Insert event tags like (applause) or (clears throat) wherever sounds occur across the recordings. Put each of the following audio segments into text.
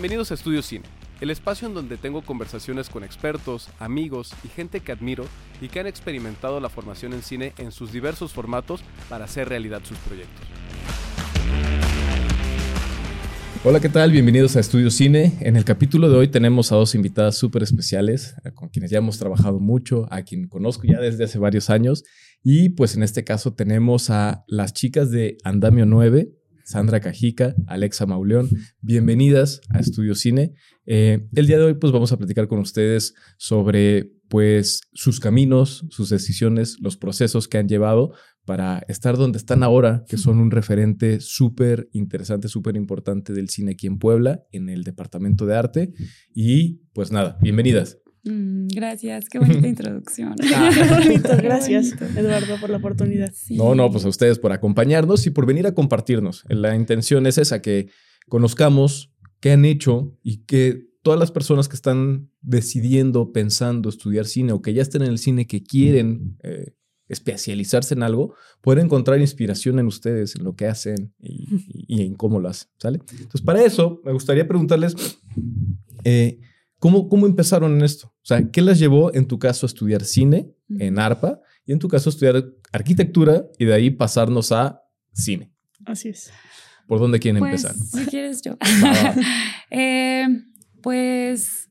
Bienvenidos a Estudio Cine, el espacio en donde tengo conversaciones con expertos, amigos y gente que admiro y que han experimentado la formación en cine en sus diversos formatos para hacer realidad sus proyectos. Hola, ¿qué tal? Bienvenidos a Estudio Cine. En el capítulo de hoy tenemos a dos invitadas súper especiales, con quienes ya hemos trabajado mucho, a quien conozco ya desde hace varios años. Y pues en este caso tenemos a las chicas de Andamio 9, Sandra Cajica, Alexa Mauleón. Bienvenidas a Estudio Cine. Eh, el día de hoy pues vamos a platicar con ustedes sobre pues sus caminos, sus decisiones, los procesos que han llevado para estar donde están ahora, que son un referente súper interesante, súper importante del cine aquí en Puebla, en el Departamento de Arte. Y pues nada, bienvenidas. Mm, gracias, qué bonita (laughs) introducción. Ah, (laughs) bonito, gracias, Eduardo, por la oportunidad. No, no, pues a ustedes por acompañarnos y por venir a compartirnos. La intención es esa, que conozcamos qué han hecho y que todas las personas que están decidiendo, pensando estudiar cine o que ya estén en el cine, que quieren eh, especializarse en algo, pueden encontrar inspiración en ustedes, en lo que hacen y, en cómo lo hacen, ¿sale? Entonces, para eso, me gustaría preguntarles, eh, ¿Cómo, ¿Cómo empezaron en esto? O sea, ¿qué las llevó en tu caso a estudiar cine en ARPA y en tu caso a estudiar arquitectura y de ahí pasarnos a cine? Así es. ¿Por dónde quieren pues, empezar? Si quieres yo. (laughs) (laughs) eh, pues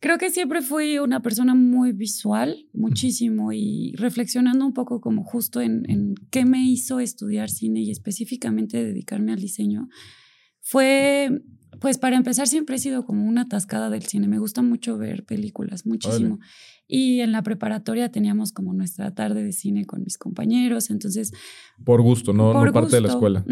creo que siempre fui una persona muy visual, muchísimo, y reflexionando un poco como justo en, en qué me hizo estudiar cine y específicamente dedicarme al diseño, fue pues para empezar siempre he sido como una atascada del cine. Me gusta mucho ver películas, muchísimo. Y en la preparatoria teníamos como nuestra tarde de cine con mis compañeros, entonces... Por gusto, no, por parte de la escuela.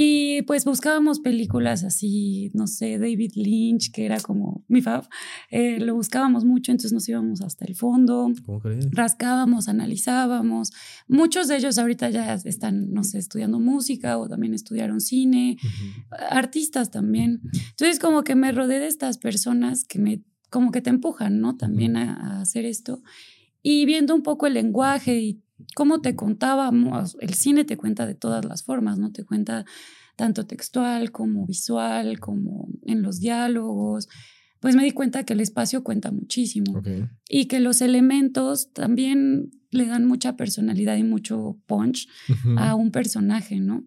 Y pues buscábamos películas así, no sé, David Lynch, que era como mi fav. Eh, lo buscábamos mucho, entonces nos íbamos hasta el fondo. ¿Cómo crees? Rascábamos, analizábamos. Muchos de ellos ahorita ya están, no sé, estudiando música o también estudiaron cine, artistas también. Entonces como que me rodeé de estas personas que me como que te empujan, ¿no? También a, hacer esto. Y viendo un poco el lenguaje y cómo te contábamos, el cine te cuenta de todas las formas, ¿no? Te cuenta tanto textual como visual, como en los diálogos. Pues me di cuenta que el espacio cuenta muchísimo y que los elementos también le dan mucha personalidad y mucho punch a un personaje, ¿no?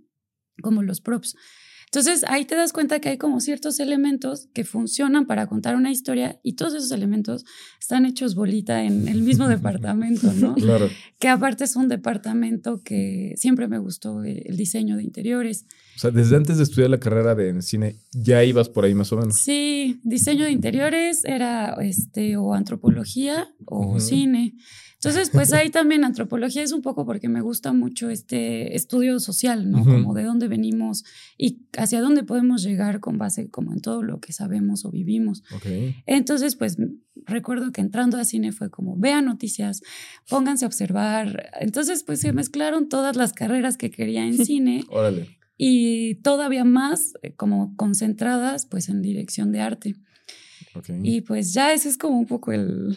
Como los props. Entonces ahí te das cuenta que hay como ciertos elementos que funcionan para contar una historia y todos esos elementos están hechos bolita en el mismo (laughs) departamento, ¿no? Claro. Que aparte es un departamento que siempre me gustó eh, el diseño de interiores. O sea, desde antes de estudiar la carrera de cine, ya ibas por ahí más o menos. Sí, diseño de interiores era este o antropología o cine. Entonces, pues ahí también antropología es un poco porque me gusta mucho este estudio social, ¿no? Como de dónde venimos y hacia dónde podemos llegar con base como en todo lo que sabemos o vivimos. Entonces, pues recuerdo que entrando a cine fue como, vean noticias, pónganse a observar. Entonces, pues se mezclaron todas las carreras que quería en (laughs) cine. Órale. Y todavía más eh, como concentradas pues en dirección de arte. Y pues ya ese es como un poco el,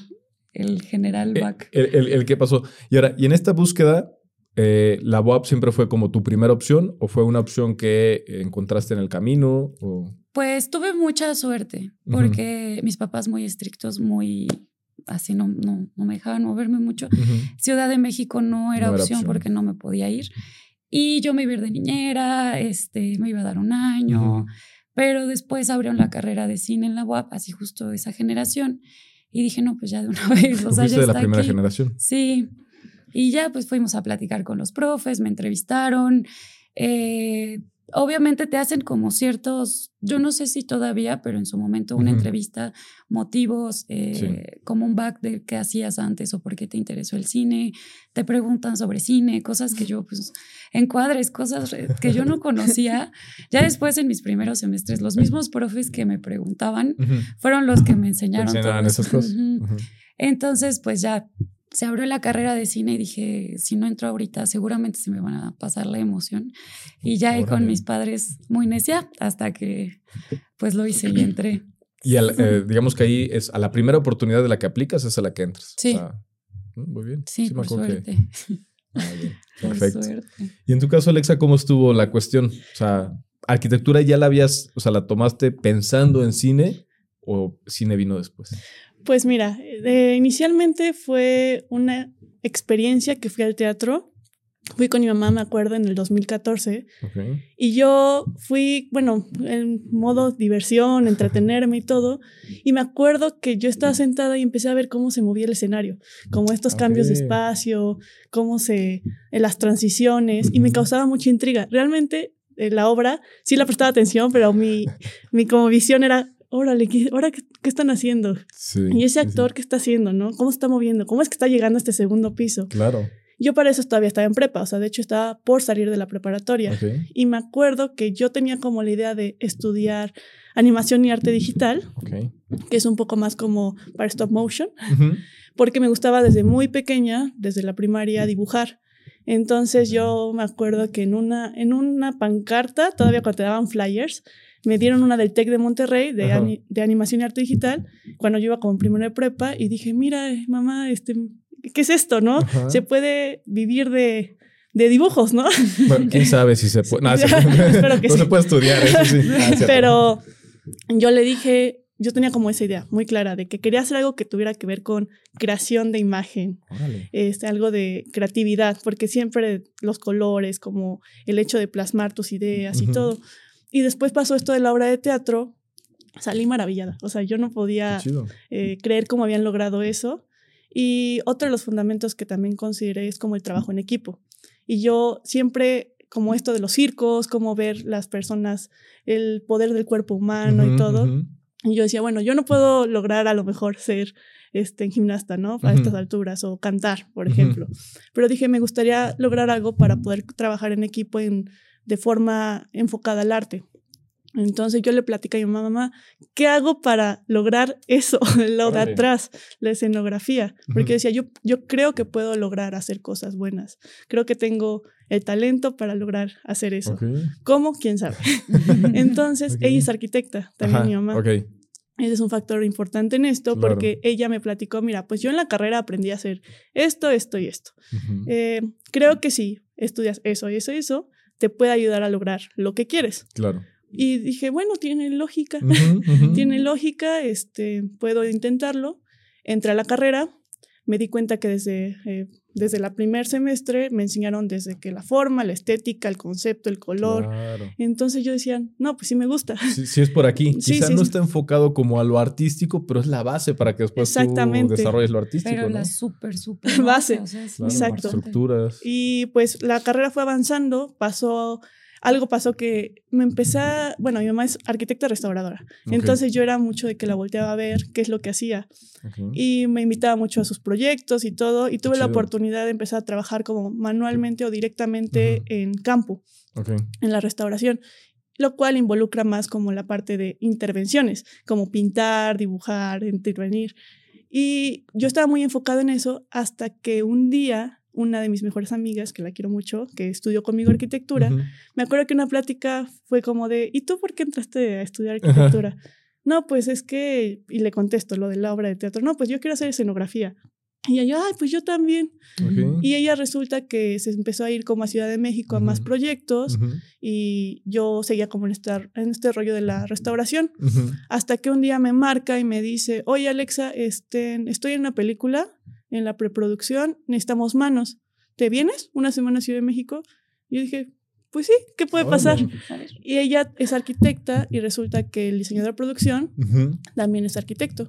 el general eh, back. El, el, que pasó. Y ahora, y en esta búsqueda, eh, ¿la WAP siempre fue como tu primera opción o fue una opción que encontraste en el camino? O... Pues tuve mucha suerte porque mis papás muy estrictos, muy así no, no, no me dejaban moverme mucho. Ciudad de México no era, opción, porque no me podía ir. Y yo me iba a ir de niñera, este, me iba a dar un año, pero después abrieron la carrera de cine en la UAP, así justo esa generación. Y dije, no, pues ya de una (laughs) vez. O sea, ya de la primera generación. Sí. Y ya pues fuimos a platicar con los profes, me entrevistaron. Eh, obviamente te hacen como ciertos, yo no sé si todavía, pero en su momento una entrevista, motivos, eh, como un back de qué hacías antes o por qué te interesó el cine, te preguntan sobre cine, cosas que yo pues encuadres, cosas que yo no conocía. (laughs) ya después en mis primeros semestres, los mismos profes que me preguntaban fueron los que me enseñaron. esas cosas. Entonces, pues ya se abrió la carrera de cine y dije, si no entro ahorita, seguramente se me van a pasar la emoción. Y ya ahí con mis padres muy necia hasta que pues lo hice y entré. Y eh, digamos que ahí es a la primera oportunidad de la que aplicas es a la que entras. Sí. Mm, muy bien. Sí, por suerte. Ah, (laughs) Perfecto. Y en tu caso, Alexa, ¿cómo estuvo la cuestión? O sea, arquitectura ya la habías, o sea, la tomaste pensando en cine o cine vino después? Pues mira, eh, inicialmente fue una experiencia que fui al teatro. Fui con mi mamá, me acuerdo, en el 2014. Y yo fui, bueno, en modo diversión, entretenerme y todo. Y me acuerdo que yo estaba sentada y empecé a ver cómo se movía el escenario, como estos cambios de espacio, cómo se, en las transiciones. Y me causaba mucha intriga. Realmente la obra sí la prestaba atención, pero mi, mi como visión era, órale, ¿qué, ahora qué, están haciendo? y ese actor, ¿qué está haciendo, no? ¿Cómo se está moviendo? ¿Cómo es que está llegando a este segundo piso? Claro. Yo para eso todavía estaba en prepa, o sea, de hecho estaba por salir de la preparatoria. Y me acuerdo que yo tenía como la idea de estudiar animación y arte digital, que es un poco más como para stop motion, porque me gustaba desde muy pequeña, desde la primaria, dibujar. Entonces yo me acuerdo que en una, en una pancarta, todavía cuando te daban flyers, me dieron una del TEC de Monterrey, de, de animación y arte digital, cuando yo iba como primero de prepa, y dije, mira, mamá, este, ¿qué es esto, no? Se puede vivir de, de dibujos, ¿no? Bueno, quién sabe si se puede. (laughs) No, se, no se puede estudiar, eso sí. (laughs) Ah, Pero yo le dije, yo tenía como esa idea muy clara de que quería hacer algo que tuviera que ver con creación de imagen, este, algo de creatividad, porque siempre los colores, como el hecho de plasmar tus ideas y todo. Y después pasó esto de la obra de teatro, salí maravillada, o sea, yo no podía eh, creer cómo habían logrado eso. Y otro de los fundamentos que también consideré es como el trabajo en equipo. Y yo siempre como esto de los circos, cómo ver las personas, el poder del cuerpo humano y todo. Y yo decía, bueno, yo no puedo lograr a lo mejor ser este, gimnasta, ¿no? A estas alturas, o cantar, por ejemplo. Pero dije, me gustaría lograr algo para poder trabajar en equipo en, de forma enfocada al arte. Entonces yo le platicé a mi mamá, ¿qué hago para lograr eso, (laughs) lo de atrás, la escenografía? Porque decía, yo, yo creo que puedo lograr hacer cosas buenas. Creo que tengo el talento para lograr hacer eso. ¿Cómo? ¿Quién sabe? (laughs) Entonces, ella es arquitecta, también mi mamá. Ese es un factor importante en esto porque ella me platicó, mira, pues yo en la carrera aprendí a hacer esto, esto y esto. Eh, creo que si estudias eso y eso y eso, te puede ayudar a lograr lo que quieres. Claro. Y dije, bueno, tiene lógica, tiene lógica, este, puedo intentarlo. Entré a la carrera, me di cuenta que desde, eh, desde la primer semestre me enseñaron desde que la forma, la estética, el concepto, el color. Entonces yo decía, no, pues sí me gusta. Sí, es por aquí. (laughs) Quizá no está enfocado como a lo artístico, pero es la base para que después tú desarrolles lo artístico. Pero la súper, súper (laughs) base. Exacto. Estructuras. Y pues la carrera fue avanzando, pasó algo pasó que me empecé a, bueno, mi mamá es arquitecta restauradora, entonces yo era mucho de que la volteaba a ver qué es lo que hacía. Y me invitaba mucho a sus proyectos y todo y tuve la oportunidad de empezar a trabajar como manualmente o directamente en campo, en la restauración lo cual involucra más como la parte de intervenciones, como pintar, dibujar, intervenir. Y yo estaba muy enfocado en eso hasta que un día una de mis mejores amigas, que la quiero mucho, que estudió conmigo arquitectura, me acuerdo que una plática fue como de, ¿y tú por qué entraste a estudiar arquitectura? No, pues es que, y le contesto lo de la obra de teatro, no, pues yo quiero hacer escenografía. Y ella, ay, pues yo también. Y ella resulta que se empezó a ir como a Ciudad de México a más proyectos y yo seguía como en este, en este rollo de la restauración. Hasta que un día me marca y me dice, oye Alexa, este, estoy en una película en la preproducción, necesitamos manos. ¿Te vienes una semana a Ciudad de México? Y yo dije, pues sí, ¿qué puede pasar? Y ella es arquitecta y resulta que el diseñador de producción también es arquitecto.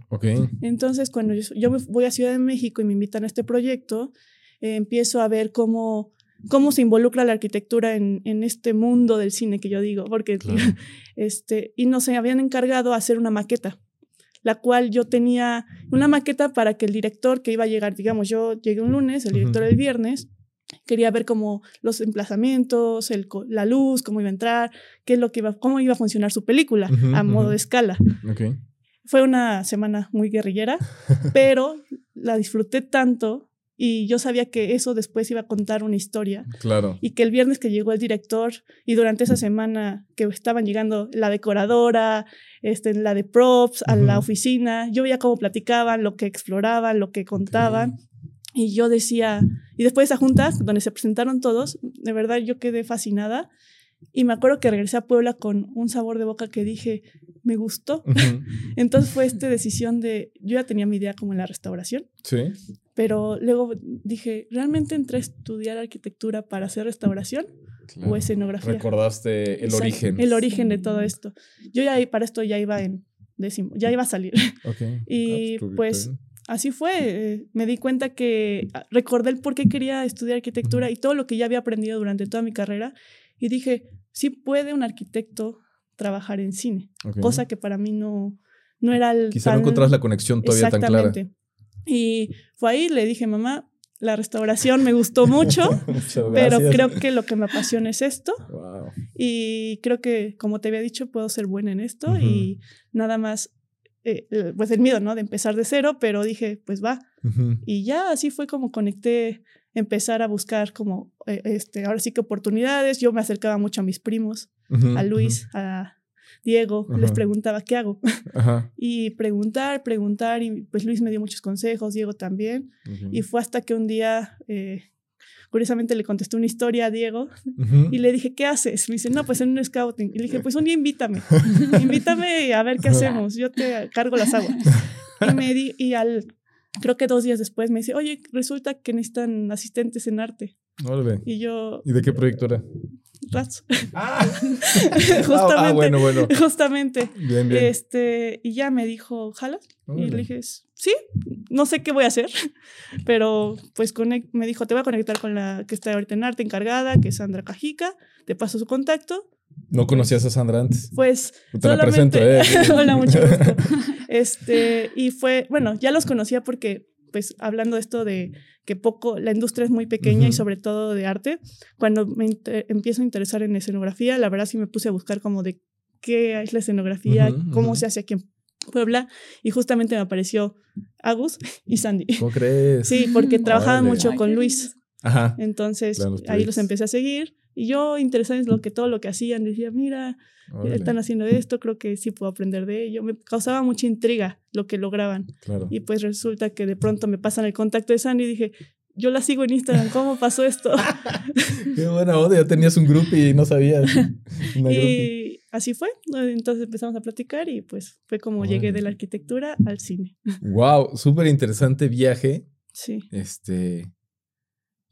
Entonces, cuando yo, voy a Ciudad de México y me invitan a este proyecto, eh, empiezo a ver cómo, cómo se involucra la arquitectura en, en este mundo del cine que yo digo, porque, (laughs) este, y no se habían encargado a hacer una maqueta la cual yo tenía una maqueta para que el director que iba a llegar, digamos, yo llegué un lunes, el director el viernes, quería ver como los emplazamientos, el, la luz, cómo iba a entrar, qué es lo que iba, cómo iba a funcionar su película a modo de escala. Fue una semana muy guerrillera, (laughs) pero la disfruté tanto y yo sabía que eso después iba a contar una historia. Claro. Y que el viernes que llegó el director y durante esa semana que estaban llegando la decoradora, este, la de props, a la oficina, yo veía cómo platicaban, lo que exploraban, lo que contaban. Y yo decía, y después de esa junta, donde se presentaron todos, de verdad yo quedé fascinada Y me acuerdo que regresé a Puebla con un sabor de boca que dije, me gustó. (laughs) Entonces fue esta decisión de, yo ya tenía mi idea como en la restauración. Sí. Pero luego dije, ¿realmente entré a estudiar arquitectura para hacer restauración o escenografía? Recordaste el origen. El origen de todo esto. Yo ya para esto ya iba en décimo, ya iba a salir. (laughs) Okay. y ah, pues, pues así fue. Eh, me di cuenta que ah, recordé el por qué quería estudiar arquitectura y todo lo que ya había aprendido durante toda mi carrera. Y dije, sí puede un arquitecto trabajar en cine, cosa que para mí no, no era el... Quizá no encontrás la conexión todavía tan clara. Y fue ahí, le dije, mamá, la restauración me gustó mucho, (laughs) pero creo que lo que me apasiona es esto. Y creo que, como te había dicho, puedo ser buena en esto y nada más, eh, eh, pues el miedo, ¿no? De empezar de cero, pero dije, pues va. Y ya así fue como conecté, empezar a buscar como, eh, este, ahora sí que oportunidades. Yo me acercaba mucho a mis primos, a Luis, a Diego, les preguntaba, ¿qué hago? (laughs) y preguntar, preguntar, y pues Luis me dio muchos consejos, Diego también. Y fue hasta que un día, eh, curiosamente le contesté una historia a Diego y le dije, ¿qué haces? Me dice, no, pues en un scouting. Y le dije, pues un día invítame, (laughs) invítame a ver qué hacemos, yo te cargo las aguas. Y me di, y al, creo que dos días después me dice, oye, resulta que necesitan asistentes en arte. Y yo... ¿Y de qué proyecto era? Rats. Ah. (laughs) justamente. Ah, bueno, bueno. Justamente. Bien, bien. Este, y ya me dijo, ¿jala? Y le dije, sí, no sé qué voy a hacer, (laughs) pero pues me dijo, te voy a conectar con la que está ahorita en arte encargada, que es Sandra Cajica, te paso su contacto. ¿No conocías a Sandra antes? Pues. Te la presento, ¿eh? (laughs) Hola, mucho gusto. Este, y fue, bueno, ya los conocía porque pues hablando de esto de que poco, la industria es muy pequeña y sobre todo de arte, cuando me empiezo a interesar en escenografía, la verdad sí me puse a buscar como de qué es la escenografía, cómo se hace aquí en Puebla, y justamente me apareció Agus y Sandy. ¿Cómo crees? Sí, porque trabajaban mucho con Luis. Ajá. Entonces ahí los empecé a seguir y yo interesada en lo que todo lo que hacían, decía, mira, están haciendo esto, creo que sí puedo aprender de ello. Me causaba mucha intriga lo que lograban. Y pues resulta que de pronto me pasan el contacto de Sandy y dije, yo la sigo en Instagram, ¿cómo pasó esto? (laughs) Qué buena onda, ya tenías un grupo y no sabías. (laughs) y así fue. Entonces empezamos a platicar y pues fue como llegué de la arquitectura al cine. Wow, súper interesante viaje. Sí. Este,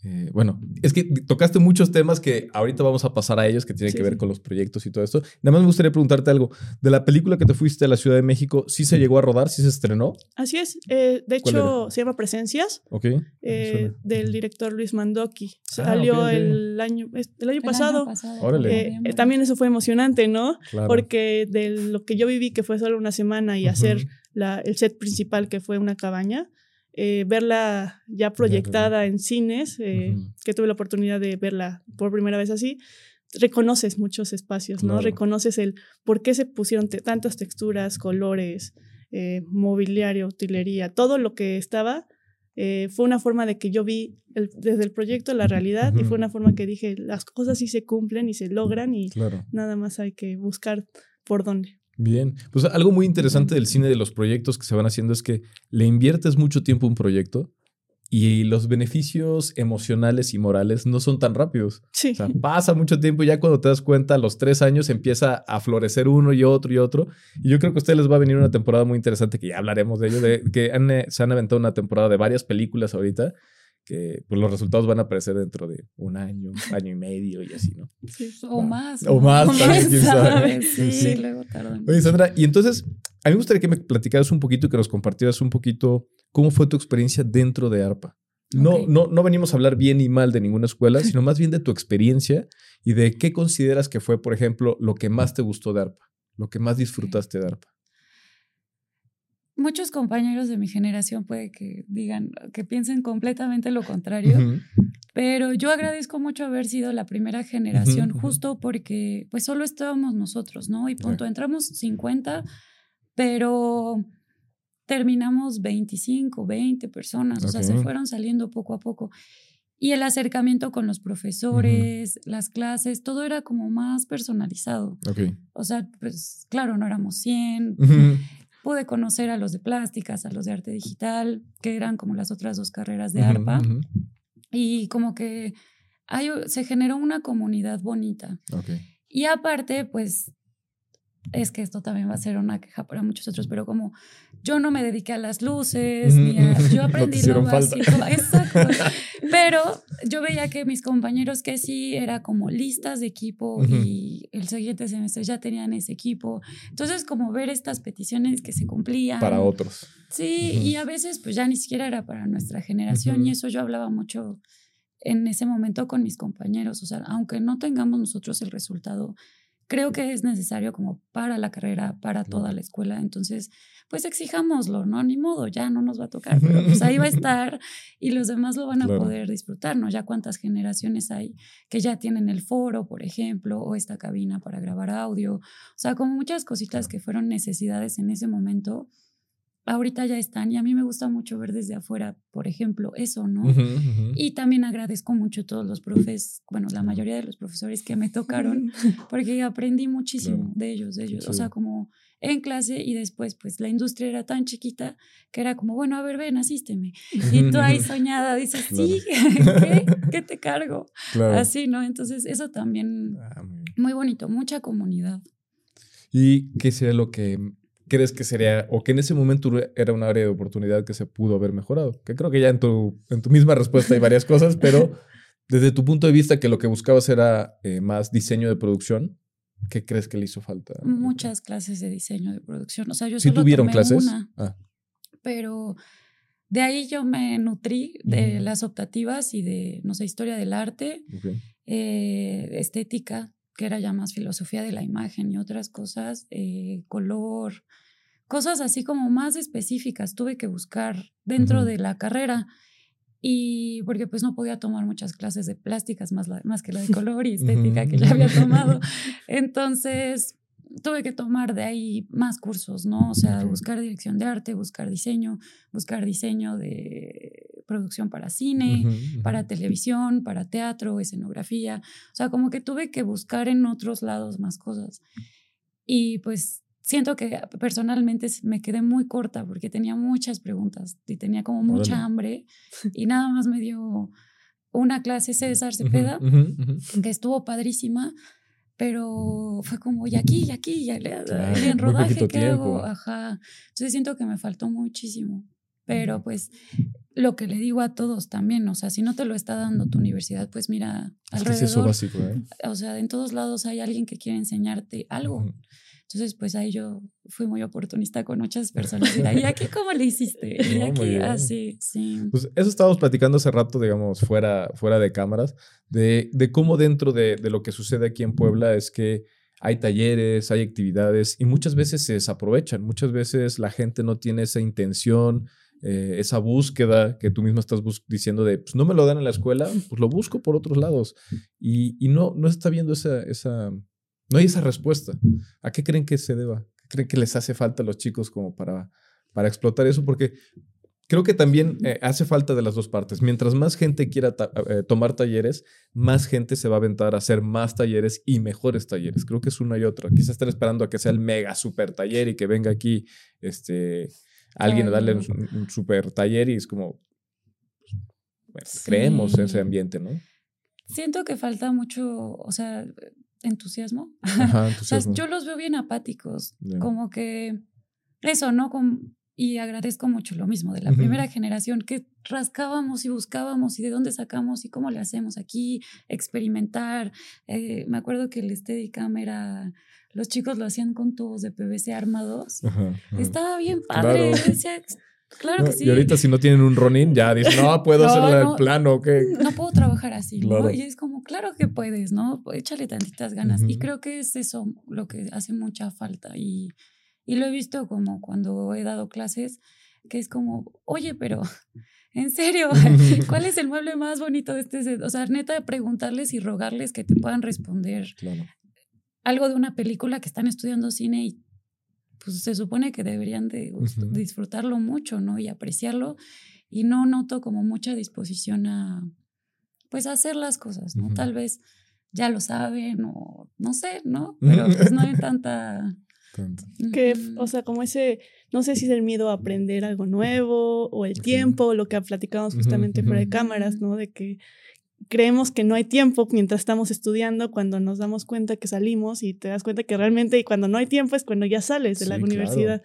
eh, bueno, es que tocaste muchos temas que ahorita vamos a pasar a ellos que tienen que ver con los proyectos y todo esto. Nada más me gustaría preguntarte algo. De la película que te fuiste a la Ciudad de México, ¿sí se llegó a rodar? ¿Sí se estrenó? Así es. Eh, de hecho, se llama Presencias. Ok. Eh, del director Luis Mandoki. Ah, Salió el, año, el año pasado. Órale. también eso fue emocionante, ¿no? Porque de lo que yo viví, que fue solo una semana, y hacer la, el set principal, que fue una cabaña, eh, verla ya proyectada en cines, eh, que tuve la oportunidad de verla por primera vez así, reconoces muchos espacios, ¿no? Reconoces el por qué se pusieron tantas texturas, colores, eh, mobiliario, utilería, todo lo que estaba. fue una forma de que yo vi desde el proyecto la realidad y fue una forma que dije, las cosas sí se cumplen y se logran y nada más hay que buscar por dónde. Bien, pues algo muy interesante del cine de los proyectos que se van haciendo es que le inviertes mucho tiempo a un proyecto y los beneficios emocionales y morales no son tan rápidos. Sí. O sea, pasa mucho tiempo y ya cuando te das cuenta, a los tres años empieza a florecer uno y otro y otro. Y yo creo que a ustedes les va a venir una temporada muy interesante, que ya hablaremos de ello, de que eh, se han aventado una temporada de varias películas ahorita que pues, los resultados van a aparecer dentro de un año, año y medio y así, ¿no? (laughs) o más. O más, quién sabe. Sí, luego tardan. Oye, Sandra, y entonces, a mí me gustaría que me platicaras un poquito, que nos compartieras un poquito cómo fue tu experiencia dentro de ARPA. No, no, no venimos a hablar bien y mal de ninguna escuela, sino más bien de tu experiencia y de qué consideras que fue, por ejemplo, lo que más te gustó de ARPA, lo que más disfrutaste de ARPA muchos compañeros de mi generación puede que digan, que piensen completamente lo contrario, pero yo agradezco mucho haber sido la primera generación justo porque pues solo estábamos nosotros, ¿no? Y punto, entramos 50, pero terminamos 25, 20 personas, o sea, se fueron saliendo poco a poco. Y el acercamiento con los profesores, las clases, todo era como más personalizado. O sea, pues claro, no éramos 100, pude conocer a los de plásticas, a los de arte digital, que eran como las otras dos carreras de ARPA. Y como que hay, se generó una comunidad bonita. Y aparte, pues es que esto también va a ser una queja para muchos otros, pero como yo no me dediqué a las luces, ni a, yo (laughs) aprendí lo básico, exacto. (laughs) Pero yo veía que mis compañeros que sí era como listas de equipo y el siguiente semestre ya tenían ese equipo. Entonces, como ver estas peticiones que se cumplían. Para otros. Sí, y a veces pues ya ni siquiera era para nuestra generación y eso yo hablaba mucho en ese momento con mis compañeros. O sea, aunque no tengamos nosotros el resultado creo que es necesario como para la carrera, para toda la escuela. Entonces, pues exijámoslo, ¿no? Ni modo, ya no nos va a tocar, pero pues ahí va a (laughs) estar y los demás lo van a poder disfrutar, ¿no? Ya cuántas generaciones hay que ya tienen el foro, por ejemplo, o esta cabina para grabar audio. O sea, como muchas cositas que fueron necesidades en ese momento ahorita ya están y a mí me gusta mucho ver desde afuera, por ejemplo, eso, ¿no? Y también agradezco mucho a todos los profes, bueno, la mayoría de los profesores que me tocaron, (laughs) (laughs) porque aprendí muchísimo de ellos, de ellos, o sea, como en clase y después, pues la industria era tan chiquita que era como, bueno, a ver, ven, asísteme. Y tú ahí (laughs) soñada dices, sí, ¿qué? ¿qué? te cargo? Así, ¿no? Entonces, eso también, ah, muy bonito, mucha comunidad. ¿Y qué sería lo que crees que sería, o que en ese momento era un área de oportunidad que se pudo haber mejorado? Que creo que ya en tu, en tu misma respuesta hay varias cosas, pero desde tu punto de vista que lo que buscabas era eh, más diseño de producción, ¿qué crees que le hizo falta? Muchas clases de diseño de producción. O sea, yo ¿Sí tuvieron clases? Ah. Pero de ahí yo me nutrí de las optativas y de, no sé, historia del arte, eh, estética, que era ya más filosofía de la imagen y otras cosas, eh, color, cosas así como más específicas tuve que buscar dentro de la carrera y porque pues no podía tomar muchas clases de plásticas más, más que la de (laughs) color y estética que ya había tomado. (laughs) Entonces tuve que tomar de ahí más cursos, ¿no? O sea, buscar dirección de arte, buscar diseño, buscar diseño de producción para cine, para televisión, para teatro, escenografía. O sea, como que tuve que buscar en otros lados más cosas. Y pues siento que personalmente me quedé muy corta porque tenía muchas preguntas y tenía como mucha hambre y nada más me dio una clase César Cepeda, que estuvo padrísima, pero fue como, y aquí, y aquí, y en rodaje, ¿qué hago? Ajá. Entonces siento que me faltó muchísimo. Pero pues lo que le digo a todos también, o sea, si no te lo está dando tu universidad, pues mira, alrededor. Es eso básico, ¿eh? O sea, en todos lados hay alguien que quiere enseñarte algo. Entonces, pues ahí yo fui muy oportunista con muchas personas. Y aquí, (laughs) ¿cómo le hiciste? Y aquí, así, sí. Pues eso estábamos platicando hace rato, digamos, fuera, fuera de cámaras, de, de cómo dentro de, de, lo que sucede aquí en Puebla es que hay talleres, hay actividades y muchas veces se desaprovechan. Muchas veces la gente no tiene esa intención, eh, esa búsqueda que tú mismo estás diciendo de, pues no me lo dan en la escuela, pues lo busco por otros lados. Y, y no, no está viendo esa, esa no hay esa respuesta. ¿A qué creen que se deba? ¿Qué creen que les hace falta a los chicos como para, para explotar eso? Porque creo que también eh, hace falta de las dos partes. Mientras más gente quiera eh, tomar talleres, más gente se va a aventar a hacer más talleres y mejores talleres. Creo que es una y otra. Quizás están esperando a que sea el mega super taller y que venga aquí este, alguien a darle un, super taller y es como, pues, creemos en ese ambiente, ¿no? Siento que falta mucho, o sea, (laughs) entusiasmo. yo los veo bien apáticos, como que eso, ¿no? y agradezco mucho lo mismo de la primera generación, que rascábamos y buscábamos y de dónde sacamos y cómo le hacemos aquí, experimentar. Eh, me acuerdo que el Steadicam era, los chicos lo hacían con tubos de PVC armados. Estaba bien padre. Claro que sí. Y ahorita si no tienen un Ronin, ya dicen, no, puedo hacer el plano, ¿qué? No puedo trabajar así, ¿no? Y es como, claro que puedes, ¿no? Échale tantitas ganas. Y creo que es eso lo que hace mucha falta. Y, y lo he visto como cuando he dado clases, que es como, oye, pero (laughs) en serio, (laughs) ¿cuál es el mueble más bonito de este set? O sea, neta, preguntarles y rogarles que te puedan responder. Algo de una película que están estudiando cine y pues se supone que deberían de disfrutarlo mucho, ¿no? Y apreciarlo. Y no noto como mucha disposición a, pues, hacer las cosas, ¿no? Tal vez ya lo saben o no sé, ¿no? Pero pues no hay (laughs) tanta... Que, o sea, como ese, no sé si es el miedo a aprender algo nuevo o el tiempo, lo que platicábamos justamente fuera de cámaras, ¿no? De que creemos que no hay tiempo mientras estamos estudiando, cuando nos damos cuenta que salimos y te das cuenta que realmente y cuando no hay tiempo es cuando ya sales de la universidad.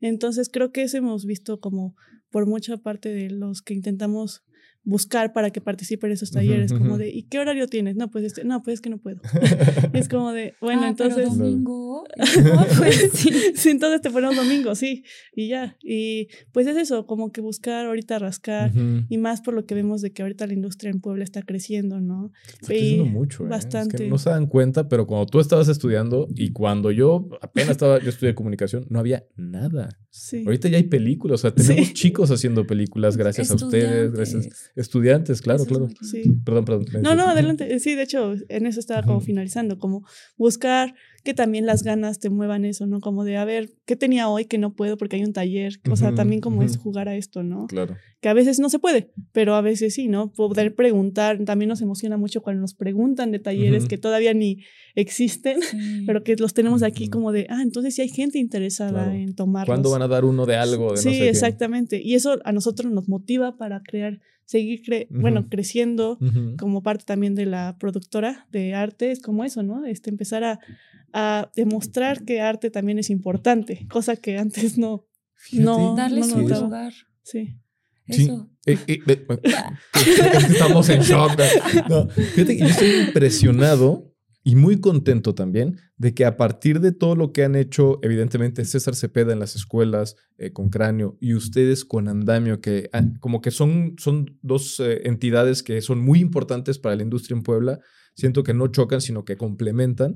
Entonces creo que eso hemos visto como por mucha parte de los que intentamos buscar para que participen en esos talleres, como de, ¿y qué horario tienes? No, pues este, no, pues es que no puedo. (laughs) es como de, bueno, ah, entonces... domingo. No, (laughs) (laughs) pues sí. sí. entonces te ponemos domingo, sí, y ya. Y pues es eso, como que buscar ahorita rascar, y más por lo que vemos de que ahorita la industria en Puebla está creciendo, ¿no? Está creciendo mucho. ¿eh? Bastante. no se dan cuenta, pero cuando tú estabas estudiando y cuando yo apenas estaba, yo estudié comunicación, no había nada. Sí. Ahorita ya hay películas, o sea, tenemos chicos haciendo películas gracias a ustedes, gracias Estudiantes, claro, claro. Sí. Perdón, perdón. No, no, adelante. Sí, de hecho, en eso estaba como finalizando, como buscar que también las ganas te muevan eso, ¿no? Como de, a ver, ¿qué tenía hoy que no puedo porque hay un taller? O sea, también como es jugar a esto, ¿no? Claro. Que a veces no se puede, pero a veces sí, ¿no? Poder preguntar, también nos emociona mucho cuando nos preguntan de talleres que todavía ni existen, (laughs) pero que los tenemos aquí como de, ah, entonces sí hay gente interesada en tomarlos. ¿Cuándo van a dar uno de algo? De sí, exactamente. Y eso a nosotros nos motiva para crear seguir, bueno, creciendo como parte también de la productora de arte, es como eso, ¿no? Este, empezar a, a demostrar que arte también es importante, cosa que antes no. no Darle su lugar. Sí. Eso. Eh, eh, (laughs) estamos en shock. fíjate que yo estoy impresionado y muy contento también de que a partir de todo lo que han hecho, evidentemente César Cepeda en las escuelas eh, con Cráneo y ustedes con Andamio, que ah, como que son, son dos eh, entidades que son muy importantes para la industria en Puebla, siento que no chocan, sino que complementan.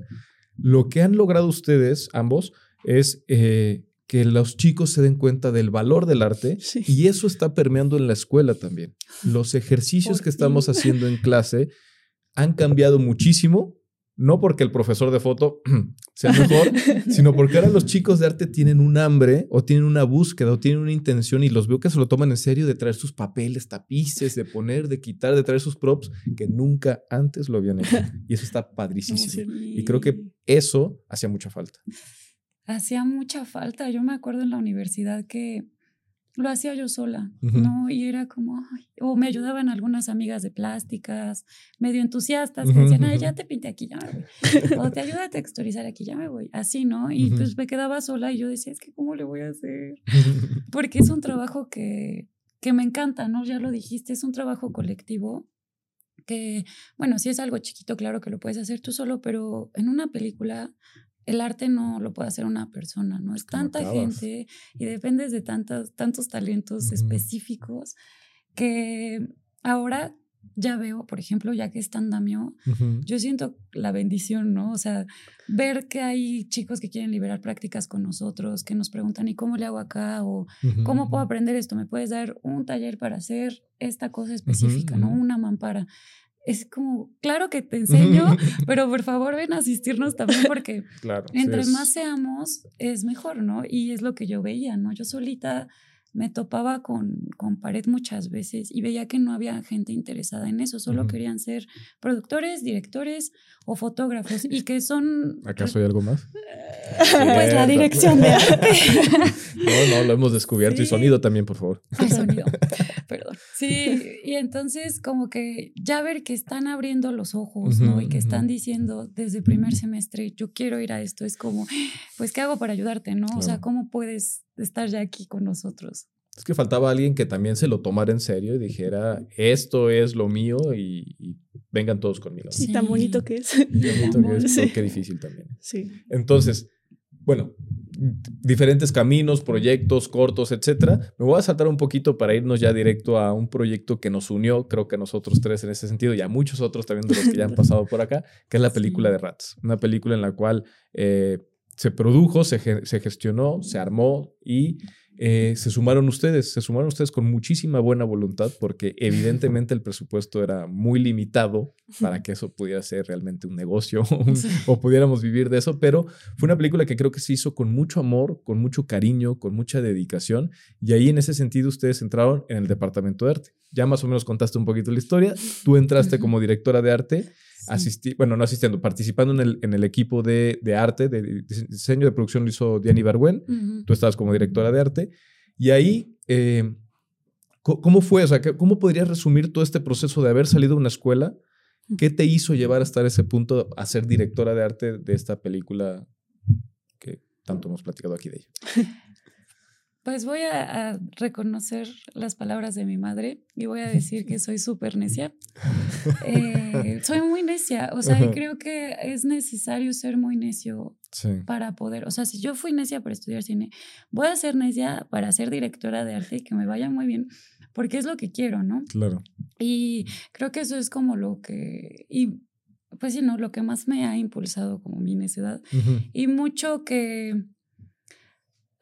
Lo que han logrado ustedes, ambos, es eh, que los chicos se den cuenta del valor del arte y eso está permeando en la escuela también. Los ejercicios que estamos haciendo en clase han cambiado muchísimo no porque el profesor de foto (clears throat) sea mejor, sino porque ahora los chicos de arte tienen un hambre o tienen una búsqueda o tienen una intención y los veo que se lo toman en serio de traer sus papeles, tapices, de poner, de quitar, de traer sus props que nunca antes lo habían hecho. (laughs) Y eso está padrísimo. Y creo que eso hacía mucha falta. Hacía mucha falta. Yo me acuerdo en la universidad que lo hacía yo sola, ¿no? Y era como, o me ayudaban algunas amigas de plásticas, medio entusiastas, que decían, ay, ya te pinté aquí, ya me voy. o te ayuda a texturizar aquí, ya me voy. Así, ¿no? Y pues me quedaba sola y yo decía, es que, ¿cómo le voy a hacer? (laughs) Porque es un trabajo que, que me encanta, ¿no? Ya lo dijiste, es un trabajo colectivo que, bueno, si es algo chiquito, claro que lo puedes hacer tú solo, pero en una película el arte no lo puede hacer una persona, ¿no? Es tanta gente y dependes de tantos, tantos talentos específicos que ahora ya veo, por ejemplo, ya que está Andamio, yo siento la bendición, ¿no? O sea, ver que hay chicos que quieren liberar prácticas con nosotros, que nos preguntan, ¿y cómo le hago acá? O ¿cómo puedo aprender esto? ¿Me puedes dar un taller para hacer esta cosa específica, ¿no? Una mampara es como, claro que te enseño, (laughs) pero por favor ven a asistirnos también porque (laughs) entre más seamos es mejor, ¿no? Y es lo que yo veía, ¿no? Yo solita me topaba con, con pared muchas veces y veía que no había gente interesada en eso, solo querían ser productores, directores o fotógrafos y que son... (laughs) ¿Acaso hay algo más? pues la dirección de arte. no, no, lo hemos descubierto y sonido también, por favor. El sonido, perdón. Sí, y entonces como que ya ver que están abriendo los ojos, ¿no? Y que están diciendo desde primer semestre, yo quiero ir a esto, es como, pues, ¿qué hago para ayudarte, no? O sea, ¿cómo puedes estar ya aquí con nosotros. Es que faltaba alguien que también se lo tomara en serio y dijera, esto es lo mío y, vengan todos conmigo. Sí, tan bonito que es. Tan bonito que es, qué difícil también. Sí. Entonces, bueno, diferentes caminos, proyectos cortos, etcétera. Me voy a saltar un poquito para irnos ya directo a un proyecto que nos unió, creo que a nosotros tres en ese sentido y a muchos otros también de los que ya han (laughs) pasado por acá, que es la película de Rats. Una película en la cual eh, se produjo, se, gestionó, se armó y eh, se sumaron ustedes, se sumaron ustedes con muchísima buena voluntad porque (laughs) evidentemente el presupuesto era muy limitado para que eso pudiera ser realmente un negocio (laughs) o pudiéramos vivir de eso, pero fue una película que creo que se hizo con mucho amor, con mucho cariño, con mucha dedicación y ahí en ese sentido ustedes entraron en el departamento de arte. Ya más o menos contaste un poquito la historia, tú entraste como directora de arte bueno, no asistiendo, participando en el, en el equipo de, de, arte, de diseño de producción lo hizo Diani Bargüen, tú estabas como directora de arte, y ahí, eh, ¿Cómo fue? O sea, ¿cómo podrías resumir todo este proceso de haber salido de una escuela? ¿Qué te hizo llevar hasta ese punto a ser directora de arte de esta película que tanto hemos platicado aquí de ella? (laughs) Pues voy a, reconocer las palabras de mi madre y voy a decir que soy súper necia. Eh, soy muy necia, o sea, creo que es necesario ser muy necio para poder, o sea, si yo fui necia para estudiar cine, voy a ser necia para ser directora de arte y que me vaya muy bien, porque es lo que quiero, ¿no? Claro. Y creo que eso es como lo que, y pues sí, ¿no? Lo que más me ha impulsado como mi necedad. Y mucho que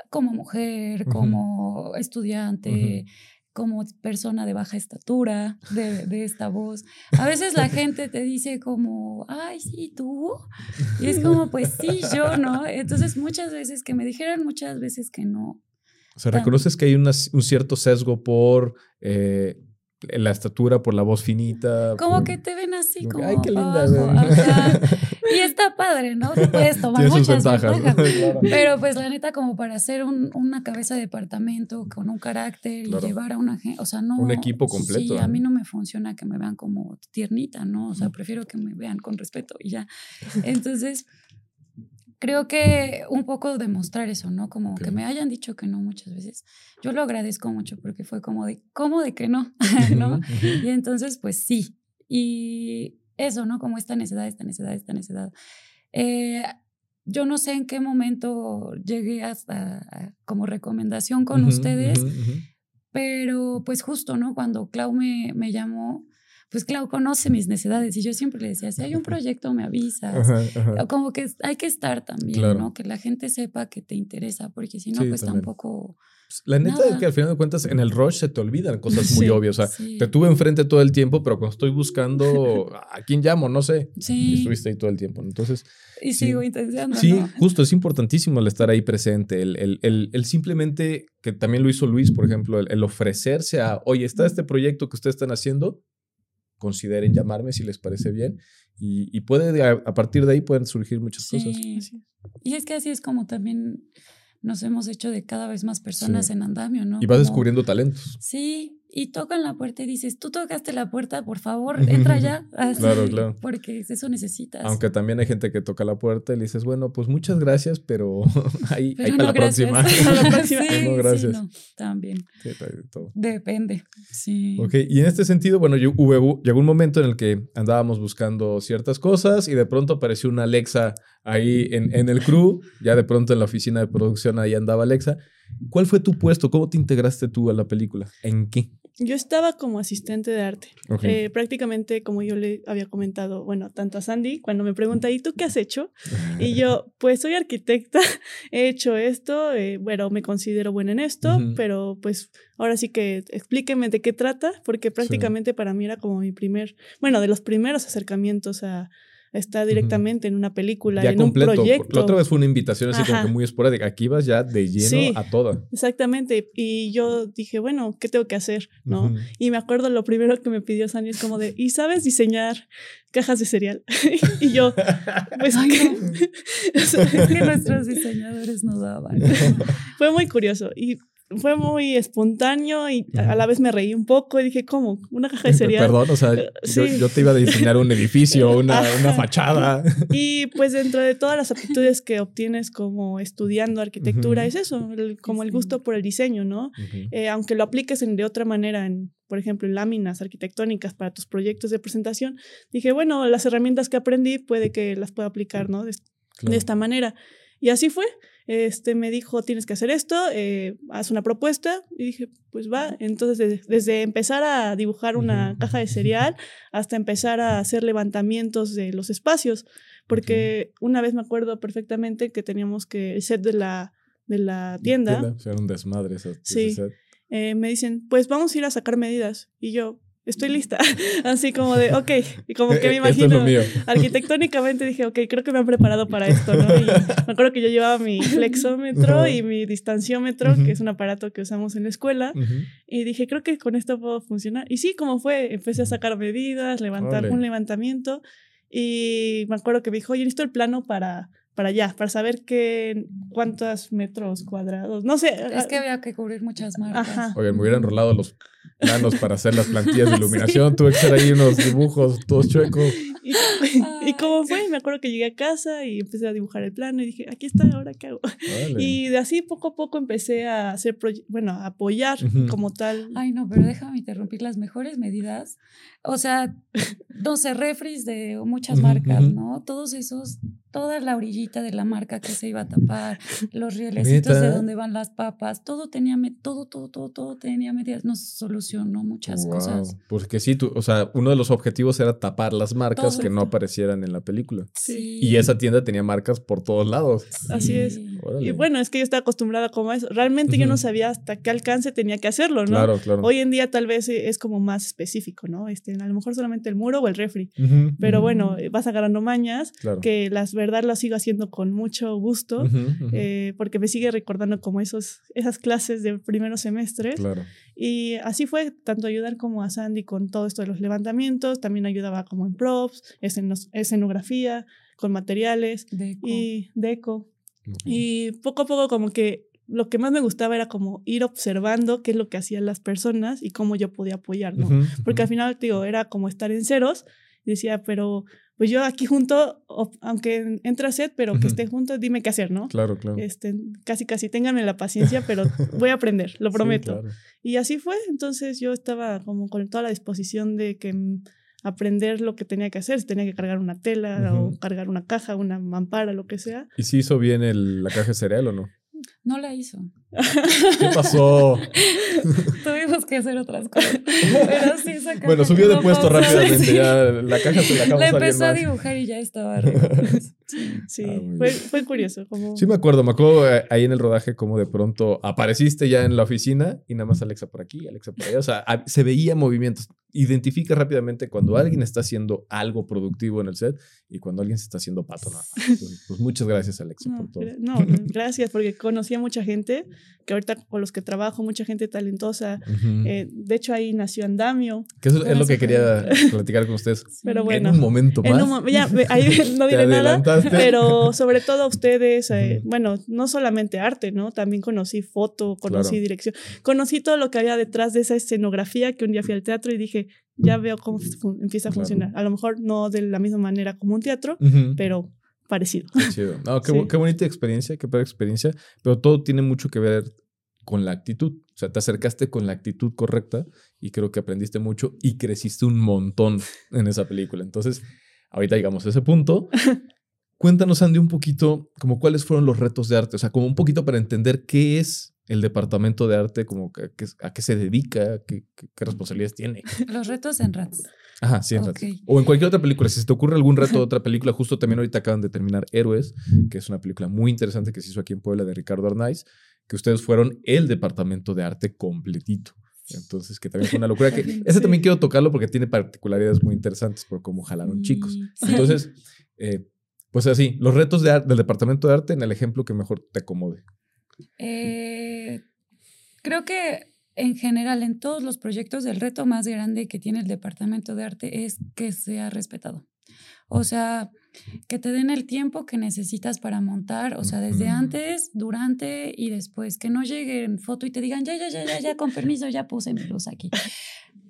como mujer, como estudiante, como persona de baja estatura, de, esta voz. A veces la (laughs) gente te dice como, ay, sí, tú. Y es como, pues sí, yo, ¿no? Entonces muchas veces que me dijeron muchas veces que no. O sea, reconoces que hay un cierto sesgo por eh, la estatura, por la voz finita. Como que te ven así, como. Ay, qué linda. Y está padre, ¿no? Te puedes (laughs) tomar muchas ventajas. Pero pues la neta, como para hacer una cabeza de departamento con un carácter y llevar a una gente, o sea, no. Un equipo completo. Sí, a mí no me funciona que me vean como tiernita, ¿no? O sea, prefiero que me vean con respeto y ya. (laughs) Entonces creo que un poco demostrar eso, ¿no? Como que me hayan dicho que no muchas veces. Yo lo agradezco mucho porque fue como de, ¿cómo de que no? (laughs) ¿No? Y entonces, pues sí. Y eso, ¿no? Como esta necedad, esta necedad, esta necedad. Eh, yo no sé en qué momento llegué hasta como recomendación con ustedes, pero pues justo, ¿no? Cuando Clau me, me llamó, pues claro, conoce mis necesidades y yo siempre le decía, si hay un proyecto me (laughs) avisas. Como que hay que estar también, ¿no? Que la gente sepa que te interesa, porque si no, pues tampoco... Pues, la neta es que al final de cuentas en el rush se te olvidan cosas muy obvias. O sea, te tuve enfrente todo el tiempo, pero cuando estoy buscando a quién llamo, no sé. Sí. Y estuviste ahí todo el tiempo. Entonces. Y sigo intentando. Sí, justo, es importantísimo el estar ahí presente. El, el, el, el, simplemente, que también lo hizo Luis, por ejemplo, el, ofrecerse a, oye, está este proyecto que ustedes están haciendo, consideren llamarme si les parece bien. Y, y puede, a, partir de ahí pueden surgir muchas cosas. Y es que así es como también nos hemos hecho de cada vez más personas en andamio, ¿no? Y vas descubriendo talentos. Sí, y tocan la puerta y dices, tú tocaste la puerta, por favor, (laughs) entra ya. (laughs) claro, claro. Porque eso necesitas. Aunque también hay gente que toca la puerta y le dices, bueno, pues muchas gracias, pero (laughs) ahí, para, la próxima. la próxima. no, gracias. Sí, no, también. Sí, todo. Depende, sí. Ok, y en este sentido, bueno, yo, hubo, llegó un momento en el que andábamos buscando ciertas cosas y de pronto apareció una Alexa ahí en, en el crew, ya de pronto en la oficina de producción ahí andaba Alexa. ¿Cuál fue tu puesto? ¿Cómo te integraste tú a la película? ¿En qué? Yo estaba como asistente de arte. Eh, prácticamente, como yo le había comentado, bueno, tanto a Sandy, cuando me pregunta, ¿y tú qué has hecho? Y yo, pues soy arquitecta, (laughs) he hecho esto, eh, bueno, me considero buena en esto, pero pues ahora sí que explíqueme de qué trata, porque prácticamente para mí era como mi primer, bueno, de los primeros acercamientos a, está directamente en una película, en un proyecto. La otra vez fue una invitación así como que muy esporádica. Aquí vas ya de lleno a toda. Exactamente. Y yo dije, bueno, ¿qué tengo que hacer? ¿No? Y me acuerdo lo primero que me pidió Sani es como de, ¿y sabes diseñar cajas de cereal? (laughs) y yo, pues (laughs) que nuestros diseñadores no daban. (laughs) fue muy curioso. Y fue muy espontáneo y a la vez me reí un poco y dije, ¿cómo? ¿Una caja de cereal? Perdón, o sea, eh, yo, te iba a diseñar un edificio, (laughs) una, una, fachada. (laughs) Y pues dentro de todas las aptitudes que obtienes como estudiando arquitectura, es eso, como el gusto por el diseño, ¿no? Eh, aunque lo apliques en, de otra manera, en, por ejemplo, en láminas arquitectónicas para tus proyectos de presentación, dije, bueno, las herramientas que aprendí puede que las pueda aplicar, ¿no? de esta manera. Y así fue. Este, me dijo, tienes que hacer esto, eh, haz una propuesta. Y dije, pues va. Entonces, desde, empezar a dibujar una caja de cereal hasta empezar a hacer levantamientos de los espacios. Porque una vez me acuerdo perfectamente que teníamos que el set de la, de la tienda. Era un desmadre sí. Eh, me dicen, pues vamos a ir a sacar medidas. Y yo, estoy lista. (laughs) Así como de, ok, y como que (laughs) me imagino, arquitectónicamente dije, ok, creo que me han preparado para esto, ¿no? Y me acuerdo que yo llevaba mi flexómetro y mi distanciómetro, que es un aparato que usamos en la escuela, y dije, creo que con esto puedo funcionar. Y sí, como fue, empecé a sacar medidas, levantar un levantamiento, y me acuerdo que me dijo, oye, necesito el plano para para allá, para saber qué, cuántos metros cuadrados, no sé. Es que había que cubrir muchas marcas. Ajá. Oigan, me hubieran enrolado los planos para hacer las plantillas de (laughs) iluminación, tuve que hacer ahí unos dibujos todos chuecos. (laughs) Y, cómo fue, me acuerdo que llegué a casa y empecé a dibujar el plano y dije, aquí está, ahora qué hago. Y de así poco a poco empecé a hacer, bueno, a apoyar como tal. Ay, no, pero déjame interrumpir las mejores medidas. O sea, 12 refris de muchas marcas, ¿no? Todos esos, toda la orillita de la marca que se iba a tapar, los (laughs) rielecitos de donde van las papas, todo tenía, todo, todo, todo, todo tenía medidas. Nos solucionó muchas cosas. Porque sí, tú, o sea, uno de los objetivos era tapar las marcas que no aparecieran en la película. Sí. Y esa tienda tenía marcas por todos lados. Así es. Y bueno, es que yo estaba acostumbrada como a eso. Realmente yo no sabía hasta qué alcance tenía que hacerlo, ¿no? Claro, claro. Hoy en día tal vez es como más específico, ¿no? Este, a lo mejor solamente el muro o el refri. Pero bueno, vas agarrando mañas que las verdad las sigo haciendo con mucho gusto eh, porque me sigue recordando como esos, esas clases de primero semestre. Claro. Y así fue, tanto ayudar como a Sandy con todo esto de los levantamientos, también ayudaba como en props, escenografía, con materiales y deco. Y poco a poco como que lo que más me gustaba era como ir observando qué es lo que hacían las personas y cómo yo podía apoyar, ¿no? Porque al final, digo, era como estar en ceros decía, pero pues yo aquí junto, aunque entre a set, pero que esté junto, dime qué hacer, ¿no? Claro, claro. Este, casi, casi, ténganme la paciencia, pero voy a aprender, lo (laughs) prometo. Y así fue, entonces yo estaba como con toda la disposición de que aprender lo que tenía que hacer, si tenía que cargar una tela o cargar una caja, una mampara, lo que sea. ¿Y si hizo bien el, la caja de cereal o no? No la hizo. ¿Qué pasó? (laughs) Tuvimos que hacer otras cosas. Pero sí Bueno, subió de puesto rápidamente. Ya la caja se la acabó Le empezó a, dibujar y ya estaba arriba. (laughs) Sí, ah, fue, fue, curioso. Como... Sí, me acuerdo. Me acuerdo eh, ahí en el rodaje como de pronto apareciste ya en la oficina y nada más Alexa por aquí, Alexa por allá. O sea, se veía movimientos identifica rápidamente cuando alguien está haciendo algo productivo en el set y cuando alguien se está haciendo pato nada (laughs) Pues muchas gracias, Alexa, por todo. No, gracias, porque conocí a mucha gente que ahorita con los que trabajo, mucha gente talentosa. Eh, de hecho, ahí nació Andamio. Que eso es lo que quería platicar con ustedes. (laughs) Pero bueno. En un momento más. ya, ahí (laughs) no diré nada. Pero sobre todo a ustedes, eh, bueno, no solamente arte, ¿no? También conocí foto, conocí dirección. Conocí todo lo que había detrás de esa escenografía que un día fui al teatro y dije, ya veo cómo empieza a funcionar. A lo mejor no de la misma manera como un teatro, pero parecido. Qué, (laughs) qué, bonita experiencia, qué buena experiencia, pero todo tiene mucho que ver con la actitud. O sea, te acercaste con la actitud correcta y creo que aprendiste mucho y creciste un montón en esa película. Entonces, ahorita llegamos a ese punto. (laughs) Cuéntanos, Andy, un poquito como cuáles fueron los retos de arte, o sea, como un poquito para entender qué es el departamento de arte, como a qué se dedica, qué, responsabilidades tiene. (laughs) Los retos en Rats. Ajá, sí, en Rats. O en cualquier otra película. Si se te ocurre algún reto de otra película, justo también ahorita acaban de terminar Héroes, que es una película muy interesante que se hizo aquí en Puebla de Ricardo Arnaiz, que ustedes fueron el departamento de arte completito. Entonces, que también fue una locura. Que (laughs) ese también quiero tocarlo porque tiene particularidades muy interesantes por cómo jalaron chicos. Entonces, eh, pues así, los retos de del departamento de arte en el ejemplo que mejor te acomode. Eh, creo que en general en todos los proyectos el reto más grande que tiene el departamento de arte es que sea respetado. O sea, que te den el tiempo que necesitas para montar, o sea, desde antes, durante y después, que no lleguen foto y te digan, ya, ya, ya, ya, ya, con permiso, ya puse mi luz aquí.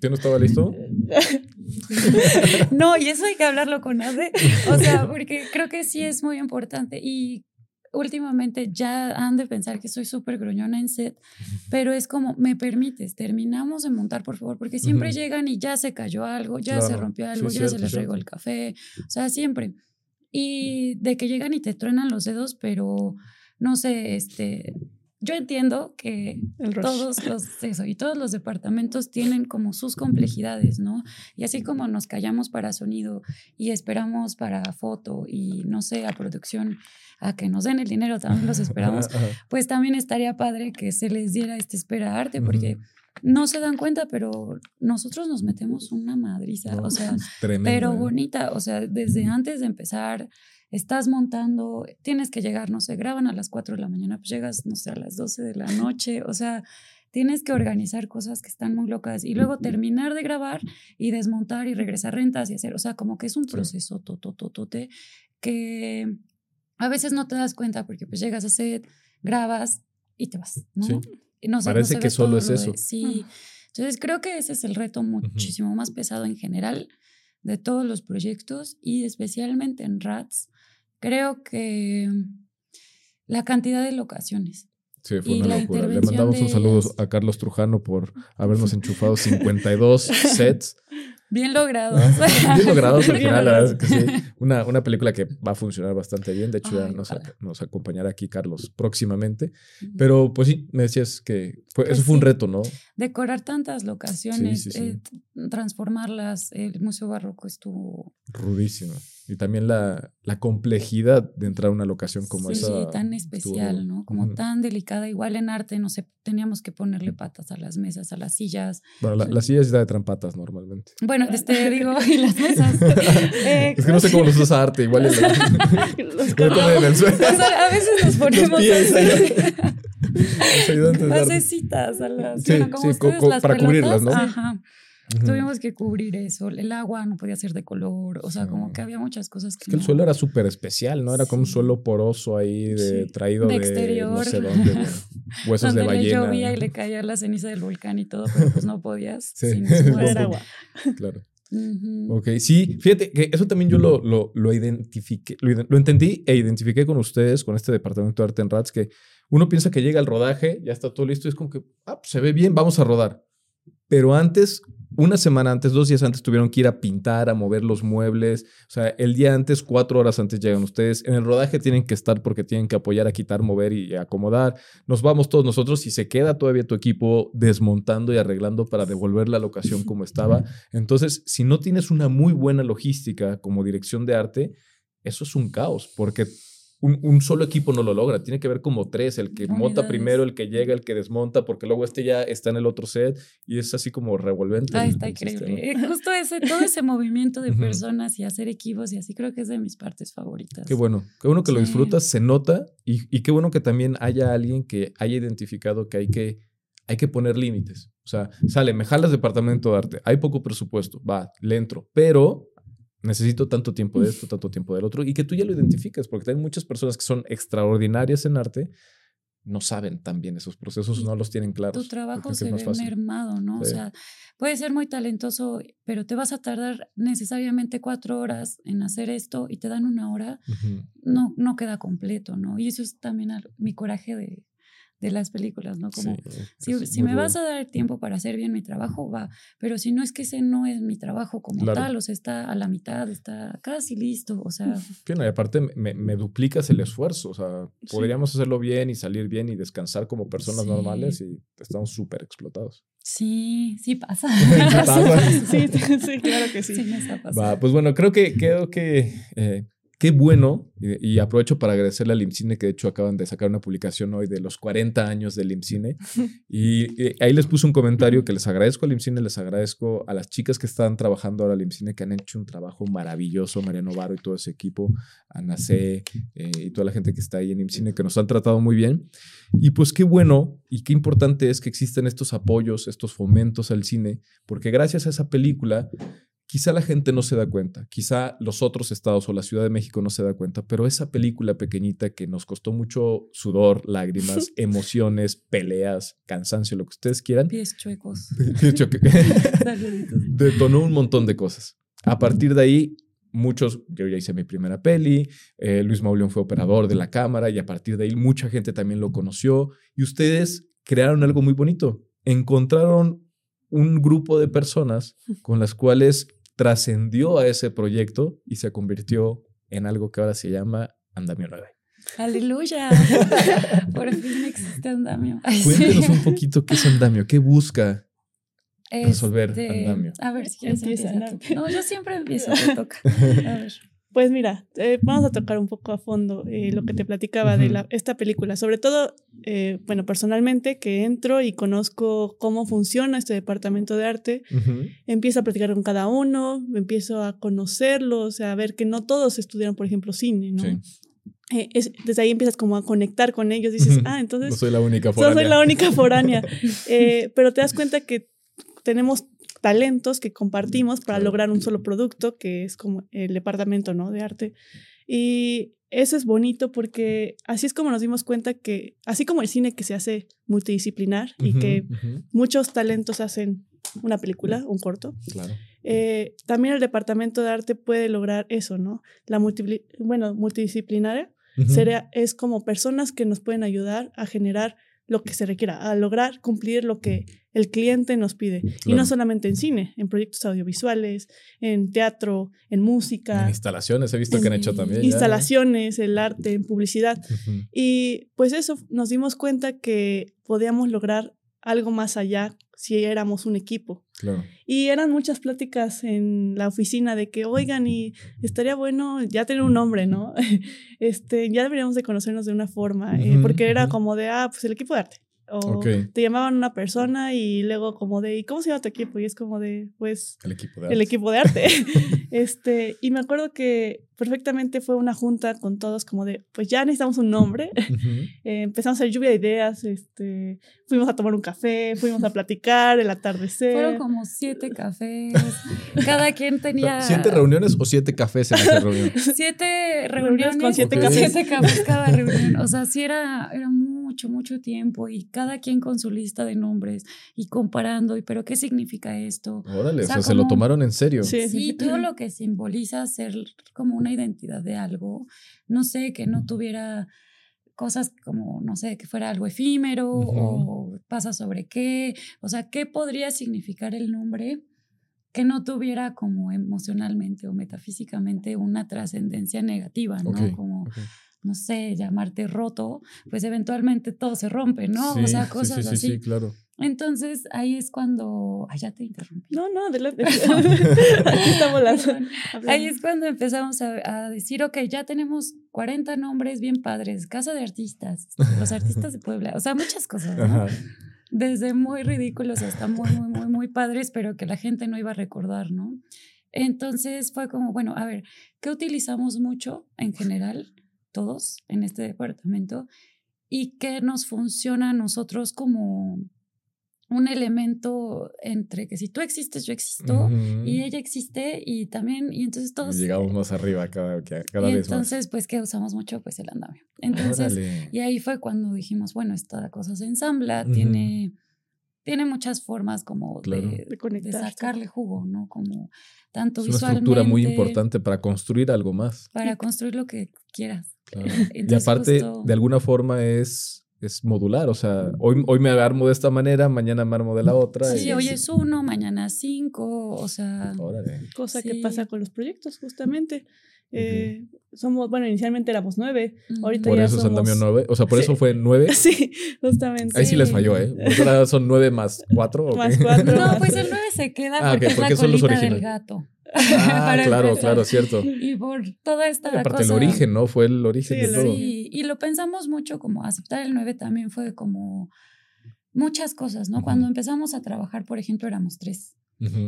¿Yo no estaba listo? (laughs) no, y eso hay que hablarlo con Ade, o sea, porque creo que sí es muy importante y últimamente ya han de pensar que soy súper gruñona en set, pero es como, me permites, terminamos de montar, por favor, porque siempre llegan y ya se cayó algo, ya se rompió algo, ya se les regó el café, o sea, siempre. Y de que llegan y te truenan los dedos, pero no sé, este, yo entiendo que todos los, eso, y todos los departamentos tienen como sus complejidades, ¿no? Y así como nos callamos para sonido y esperamos para foto y no sé, a producción, a que nos den el dinero, también los esperamos, (laughs) pues también estaría padre que se les diera este espera arte, porque no se dan cuenta, pero nosotros nos metemos una madriza, o sea, pero ¿eh? bonita, o sea, desde antes de empezar estás montando, tienes que llegar, no sé, graban a las 4 de la mañana, pues llegas, no sé, a las 12 de la noche, o sea, tienes que organizar cosas que están muy locas y luego terminar de grabar y desmontar y regresar rentas y hacer, o sea, como que es un proceso totototote que a veces no te das cuenta porque pues llegas a set, grabas y te vas, ¿no? Sí. Y no sé, Parece no que solo es de- eso. sí. Entonces creo que ese es el reto muchísimo más pesado en general de todos los proyectos y especialmente en RATS. Creo que la cantidad de locaciones. Sí, fue Y una locura. Le mandamos un saludo ellas. a Carlos Trujano por habernos enchufado 52 (laughs) sets. Bien logrado. Ah, (laughs) Bien logrados al final, la verdad es que logrados. sí. (laughs) Una, una película que va a funcionar bastante bien. De hecho, ya nos, nos acompañará aquí Carlos próximamente. Pero pues sí, me decías que fue- Pues eso fue un reto, ¿no? Decorar tantas locaciones, Sí, sí, sí. eh, transformarlas. El Museo Barroco estuvo Rudísimo. Y también la, la complejidad de entrar a una locación como sí, esa. tan estuvo especial, rudo. ¿no? Como Ujú. tan delicada. Igual en arte, no sé, teníamos que ponerle patas a las mesas, a las sillas. Bueno, la, la silla es de trampatas normalmente. Bueno, este, digo, y las mesas. (laughs) Eh, es que no sé cómo los usa arte, igual. el- (laughs) Los (laughs) en el suelo. o sea, a veces nos ponemos pies así, Los ayudantes de arte. basecitas a las, Sí, bueno, como sí, co- co- las para pelotas, cubrirlas, ¿no? Ajá. Ujú. Tuvimos que cubrir eso. El agua no podía ser de color. O sea, como Sí. que había muchas cosas que. Es que el no- suelo era súper especial, ¿no? Era como un Sí. suelo poroso ahí de Sí. traído De de, exterior. no sé (laughs) dónde, de huesos donde de le ballena. llovía y le caía la ceniza del volcán y todo, pero pues no podías. Sí. sin (laughs) agua. Claro. Ujú. Ok, sí, fíjate que eso también yo lo, lo, lo identifiqué, lo, lo entendí e identifiqué con ustedes, con este departamento de arte en RATS, que uno piensa que llega al rodaje, ya está todo listo, y es como que, ah, pues se ve bien, vamos a rodar. Pero antes, una semana antes, dos días antes, tuvieron que ir a pintar, a mover los muebles. O sea, el día antes, cuatro horas antes llegan ustedes. En el rodaje tienen que estar porque tienen que apoyar a quitar, mover y acomodar. Nos vamos todos nosotros y se queda todavía tu equipo desmontando y arreglando para devolver la locación como estaba. Entonces, si no tienes una muy buena logística como dirección de arte, eso es un caos, porque un, un solo equipo no lo logra. Tiene que haber como tres, el que monta Unidades. primero, el que llega, el que desmonta, porque luego este ya está en el otro set y es así como revolvente. El- está el sistema. increíble. Eh, Justo ese, todo ese movimiento de (laughs) personas y hacer equipos y así creo que es de mis partes favoritas. Qué bueno, qué bueno que lo Sí. disfrutas, se nota y, y qué bueno que también haya alguien que haya identificado que hay que, hay que poner límites. O sea, sale, me jalas departamento de arte, hay poco presupuesto, va, le entro, pero necesito tanto tiempo de esto, tanto tiempo del otro y que tú ya lo identifiques, porque hay muchas personas que son extraordinarias en arte, no saben también esos procesos, no los tienen claros. tu trabajo se ve mermado, ¿no? O sea, puedes ser muy talentoso, pero te vas a tardar necesariamente cuatro horas en hacer esto y te dan una hora, no, no queda completo, ¿no? Y eso es también mi coraje de, de las películas, ¿no? Como, Sí, si, me vas a dar tiempo para hacer bien mi trabajo, va, pero si no es que ese no es mi trabajo como Claro. tal, o sea, está a la mitad, está casi listo, o sea, Sí, no, y aparte me, me duplicas el esfuerzo. O sea, Sí. podríamos hacerlo bien y salir bien y descansar como personas Sí. normales y estamos súper explotados. sí, sí pasa. (laughs) pasa. (laughs) Sí, sí, (laughs) claro que sí. Sí, me está pasando. Va, pues bueno, creo que, creo que eh, qué bueno y, y aprovecho para agradecerle al IMCINE que de hecho acaban de sacar una publicación hoy de los 40 años del IMCINE. (laughs) Y, y ahí les puse un comentario que les agradezco al IMCINE, les agradezco a las chicas que están trabajando ahora al IMCINE que han hecho un trabajo maravilloso, Mariano Varo y todo ese equipo, Ana C eh, y toda la gente que está ahí en IMCINE que nos han tratado muy bien. Y pues qué bueno y qué importante es que existen estos apoyos, estos fomentos al cine porque gracias a esa película quizá la gente no se da cuenta, quizá los otros estados o la Ciudad de México no se da cuenta, pero esa película pequeñita que nos costó mucho sudor, lágrimas, (laughs) emociones, peleas, cansancio, lo que ustedes quieran, Pies chuecos. (laughs) (laughs) detonó un montón de cosas. A partir de ahí, muchos, yo ya hice mi primera peli, eh, Luis Mauleón fue operador de la cámara y a partir de ahí mucha gente también lo conoció y ustedes crearon algo muy bonito. Encontraron un grupo de personas con las cuales trascendió a ese proyecto y se convirtió en algo que ahora se llama Andamio 9. Aleluya. (laughs) Por fin existe andamio. Cuéntenos un poquito qué es Andamio, qué busca. resolver Este, andamio. A ver si quieres tú. No, yo siempre empiezo, te (laughs) toca. A ver. Pues mira, eh, vamos a tocar un poco a fondo eh, lo que te platicaba de la, esta película. Sobre todo, eh, bueno, personalmente, que entro y conozco cómo funciona este departamento de arte, Ujú. empiezo a platicar con cada uno, empiezo a conocerlos, a ver que no todos estudiaron, por ejemplo, cine, ¿no? Sí. Eh, es- desde ahí empiezas como a conectar con ellos, dices, ah, entonces No soy la única no foránea. soy la única foránea. (laughs) Eh, pero te das cuenta que tenemos talentos que compartimos para lograr un solo producto, que es como el departamento ¿no? de arte. Y eso es bonito porque así es como nos dimos cuenta que, así como el cine que se hace multidisciplinar y que muchos talentos hacen una película, un corto, eh, también el departamento de arte puede lograr eso, ¿no? La bueno, multidisciplinaria sería, es como personas que nos pueden ayudar a generar lo que se requiera, a lograr cumplir lo que el cliente nos pide. Y no solamente en cine, en proyectos audiovisuales, en teatro, en música. En instalaciones, he visto que han hecho también. Instalaciones, el arte, en publicidad. Y pues eso, nos dimos cuenta que podíamos lograr algo más allá si éramos un equipo. Y eran muchas pláticas en la oficina de que, oigan, y estaría bueno ya tener un nombre, ¿no? (laughs) este, ya deberíamos de conocernos de una forma, eh, porque era como de, ah, pues el equipo de arte. O te llamaban una persona y luego como de, ¿y cómo se llama tu equipo? Y es como de, pues... El equipo de arte. El equipo de arte. (laughs) (laughs) este, y me acuerdo que perfectamente fue una junta con todos como de, pues ya necesitamos un nombre. (laughs) Eh, empezamos a hacer lluvia de ideas, este, fuimos a tomar un café, fuimos a platicar, el atardecer. Fueron como siete cafés. Cada quien tenía... ¿Siete reuniones o siete cafés en esa reunión? Siete reuniones con siete cafés. Siete cafés cada reunión. O sea, sí era, era mucho, mucho tiempo y cada quien con su lista de nombres y comparando, y pero ¿qué significa esto? Órale, o sea, se lo tomaron en serio. Sí, sí, todo (laughs) lo que simboliza ser como una identidad de algo, no sé, que no tuviera cosas como, no sé, que fuera algo efímero o pasa sobre qué, o sea, ¿qué podría significar el nombre? que no tuviera como emocionalmente o metafísicamente una trascendencia negativa, ¿no? como, no sé, llamarte roto, pues eventualmente todo se rompe, ¿no? o sea, cosas sí, sí, sí, Sí, claro. Entonces ahí es cuando. Ay, ya te interrumpí. No, no, adelante. (laughs) (laughs) Aquí está volando. Ahí es cuando empezamos a, a, decir, ok, ya tenemos 40 nombres bien padres, Casa de Artistas, los artistas de (laughs) Puebla, o sea, muchas cosas, ¿no? Desde muy ridículos hasta muy, muy, muy, muy padres, pero que la gente no iba a recordar, ¿no? Entonces fue como, bueno, a ver, ¿qué utilizamos mucho en general? Todos en este departamento y que nos funciona a nosotros como un elemento entre que si tú existes, yo existo, y ella existe, y también, y entonces todos... llegamos más arriba cada, cada y vez entonces, pues, que usamos mucho? Pues el andamio. Entonces, y ahí fue cuando dijimos, bueno, esta cosa se ensambla, tiene, tiene muchas formas como de, de, sacarle jugo, ¿no? Como tanto. Es una estructura muy importante para construir algo más. Para construir lo que quieras. (laughs) y aparte, de alguna forma es, es modular, o sea, hoy, hoy me armo de esta manera, mañana me armo de la otra. Sí, hoy es uno, mañana cinco, o sea... Cosa que pasa con los proyectos, justamente. Eh, somos, bueno, inicialmente éramos nueve. Ahorita por eso son también nueve. O sea, por eso fue nueve. (laughs) Sí, justamente. Ahí sí les falló, ¿eh? Ahora son nueve más cuatro. Más cuatro. No, pues el nueve se queda ah, porque, es la colita del gato. Ah, (laughs) claro, claro, cierto. Y por toda esta Aparte el origen, ¿no? Fue el origen de todo. Sí, y lo pensamos mucho como aceptar el 9 también fue como muchas cosas, ¿no? Cuando empezamos a trabajar, por ejemplo, éramos tres.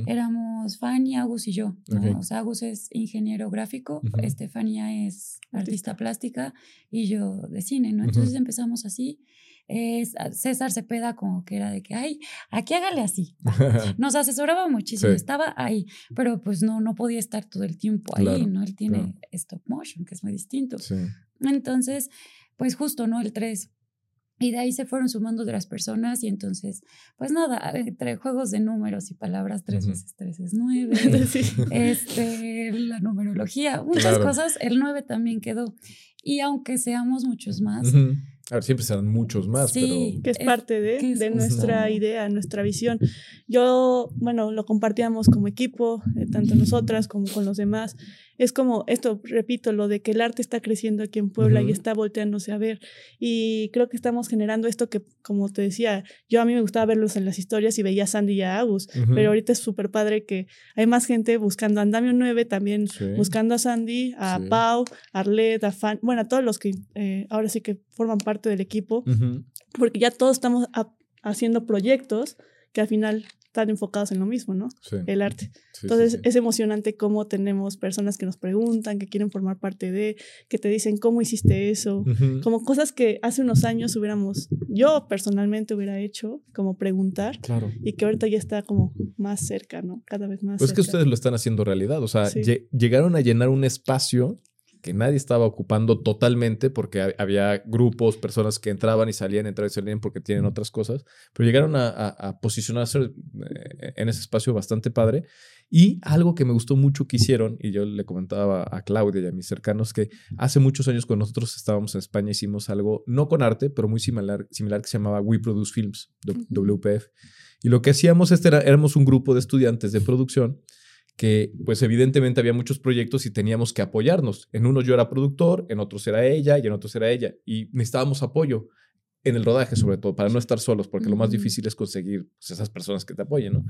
Éramos Fanny, Agus y yo. O sea, Agus es ingeniero gráfico, Estefania es artista plástica y yo de cine, ¿no? Entonces empezamos así es, César Cepeda como que era de que, ay, aquí hágale así. (laughs) Nos asesoraba muchísimo, estaba ahí, pero pues no, no podía estar todo el tiempo ahí, ¿no? Él tiene stop motion, que es muy distinto. Entonces, pues justo, ¿no? El 3. Y de ahí se fueron sumando otras personas y entonces, pues nada, entre juegos de números y palabras, tres veces tres es nueve, (laughs) este, la numerología, muchas cosas, el nueve también quedó. Y aunque seamos muchos más, a ver, siempre serán muchos más, sí, Que es, parte de, de nuestra idea, nuestra visión. Yo, bueno, lo compartíamos como equipo, eh, tanto nosotras como con los demás. Es como esto, repito, lo de que el arte está creciendo aquí en Puebla y está volteándose a ver. Y creo que estamos generando esto que, como te decía, yo a mí me gustaba verlos en las historias y veía a Sandy y a Agus, pero ahorita es súper padre que hay más gente buscando a Andamio 9, también buscando a Sandy, a Pau, a Arlet, a Fan, bueno, a todos los que eh, ahora sí que forman parte del equipo, porque ya todos estamos haciendo proyectos que al final están enfocados en lo mismo, ¿no? El arte. Entonces es emocionante cómo tenemos personas que nos preguntan, que quieren formar parte de, que te dicen cómo hiciste eso, como cosas que hace unos años hubiéramos, yo personalmente hubiera hecho, como preguntar, claro. y que ahorita ya está como más cerca, ¿no? Cada vez más. Pues es que ustedes lo están haciendo realidad, o sea, llegaron a llenar un espacio que nadie estaba ocupando totalmente porque había grupos, personas que entraban y salían, entraban y salían porque tienen otras cosas, pero llegaron a, posicionarse eh, en ese espacio bastante padre. Y algo que me gustó mucho que hicieron, y yo le comentaba a Claudia y a mis cercanos, que hace muchos años cuando nosotros estábamos en España hicimos algo, no con arte, pero muy similar, similar que se llamaba We Produce Films, WPF. Y lo que hacíamos este era, éramos un grupo de estudiantes de producción que pues evidentemente había muchos proyectos y teníamos que apoyarnos. En unos yo era productor, en otros era ella y en otros era ella. Y necesitábamos apoyo en el rodaje sobre todo, para no estar solos, porque lo más difícil es conseguir pues, esas personas que te apoyen, ¿no?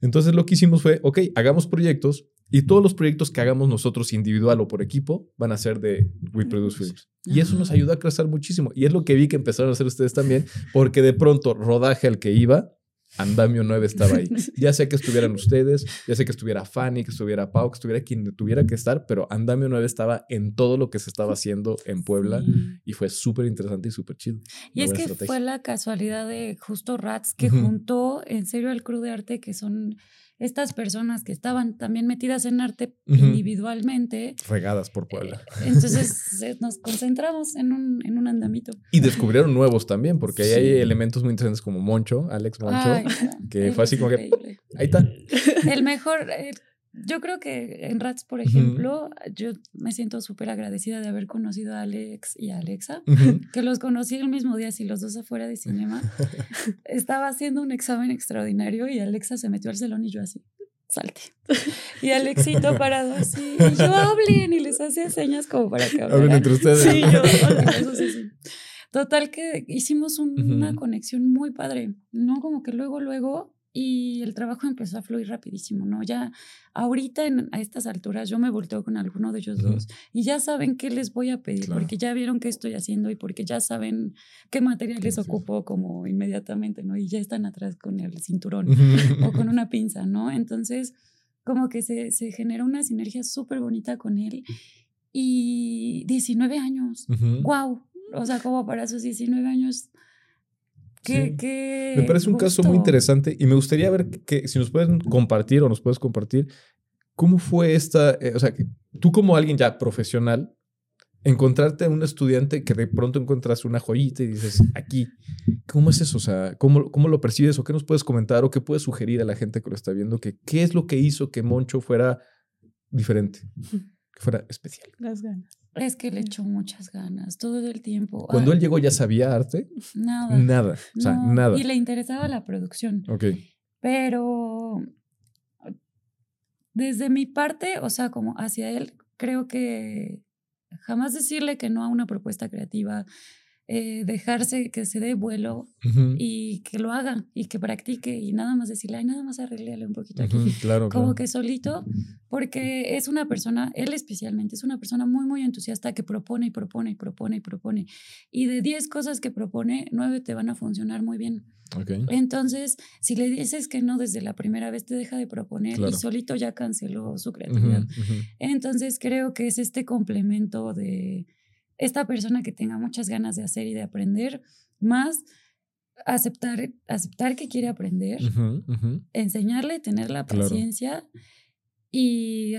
Entonces lo que hicimos fue, ok, hagamos proyectos y todos los proyectos que hagamos nosotros individual o por equipo van a ser de We Produce Films. Y eso nos ayuda a crecer muchísimo. Y es lo que vi que empezaron a hacer ustedes también, porque de pronto rodaje al que iba Andamio 9 estaba ahí. (laughs) Ya sé que estuvieran ustedes, ya sé que estuviera Fanny, que estuviera Pau, que estuviera quien tuviera que estar, pero Andamio 9 estaba en todo lo que se estaba haciendo en Puebla y fue súper interesante y súper chido. Y es que fue la casualidad de justo Rats que juntó en serio al crew de arte que son estas personas que estaban también metidas en arte individualmente. Regadas por Puebla. (laughs) Eh, entonces nos concentramos en un, en un andamito. Y descubrieron nuevos también, porque ahí hay elementos muy interesantes como Moncho, Alex Moncho, que fue así como que... Ahí está. El mejor... Yo creo que en Rats, por ejemplo, yo me siento súper agradecida de haber conocido a Alex y a Alexa, que los conocí el mismo día, si los dos afuera de cinema. (laughs) Estaba haciendo un examen extraordinario y Alexa se metió al salón y yo así, salte. Y (laughs) Alexito parado así, y yo hablen y les hacía señas como para que hablen. Hablen entre ustedes. Sí, yo, eso sí, sí. Total que hicimos una conexión muy padre, ¿no? Como que luego, luego y el trabajo empezó a fluir rapidísimo, ¿no? Ya ahorita a estas alturas yo me volteo con alguno de ellos dos y ya saben qué les voy a pedir, porque ya vieron qué estoy haciendo y porque ya saben qué materiales ocupo como inmediatamente, ¿no? Y ya están atrás con el cinturón o con una pinza, ¿no? Entonces, como que se, se genera una sinergia súper bonita con él y 19 años, wow, o sea, como para sus 19 años me parece un caso muy interesante y me gustaría ver que, si nos pueden compartir o nos puedes compartir cómo fue esta, eh, o sea, tú como alguien ya profesional, encontrarte a un estudiante que de pronto encuentras una joyita y dices, aquí, ¿cómo es eso? O sea, ¿cómo, ¿cómo lo percibes o qué nos puedes comentar o qué puedes sugerir a la gente que lo está viendo? Que, ¿Qué es lo que hizo que Moncho fuera diferente, (laughs) que fuera especial? Las ganas. Es que le echó muchas ganas todo el tiempo. Cuando él llegó ya sabía arte. Nada. Nada. O sea, nada. Y le interesaba la producción. Ok. Pero desde mi parte, o sea, como hacia él, creo que jamás decirle que no a una propuesta creativa, eh, dejarse que se dé vuelo y que lo haga y que practique y nada más decirle, ay, nada más arreglarle un poquito aquí. claro, Como que solito, porque es una persona, él especialmente, es una persona muy, muy entusiasta que propone y propone y propone y propone. Y de 10 cosas que propone, 9 te van a funcionar muy bien. Entonces, si le dices que no desde la primera vez, te deja de proponer y solito ya canceló su creatividad. Entonces, creo que es este complemento de esta persona que tenga muchas ganas de hacer y de aprender, más aceptar, aceptar que quiere aprender, enseñarle, tener la paciencia y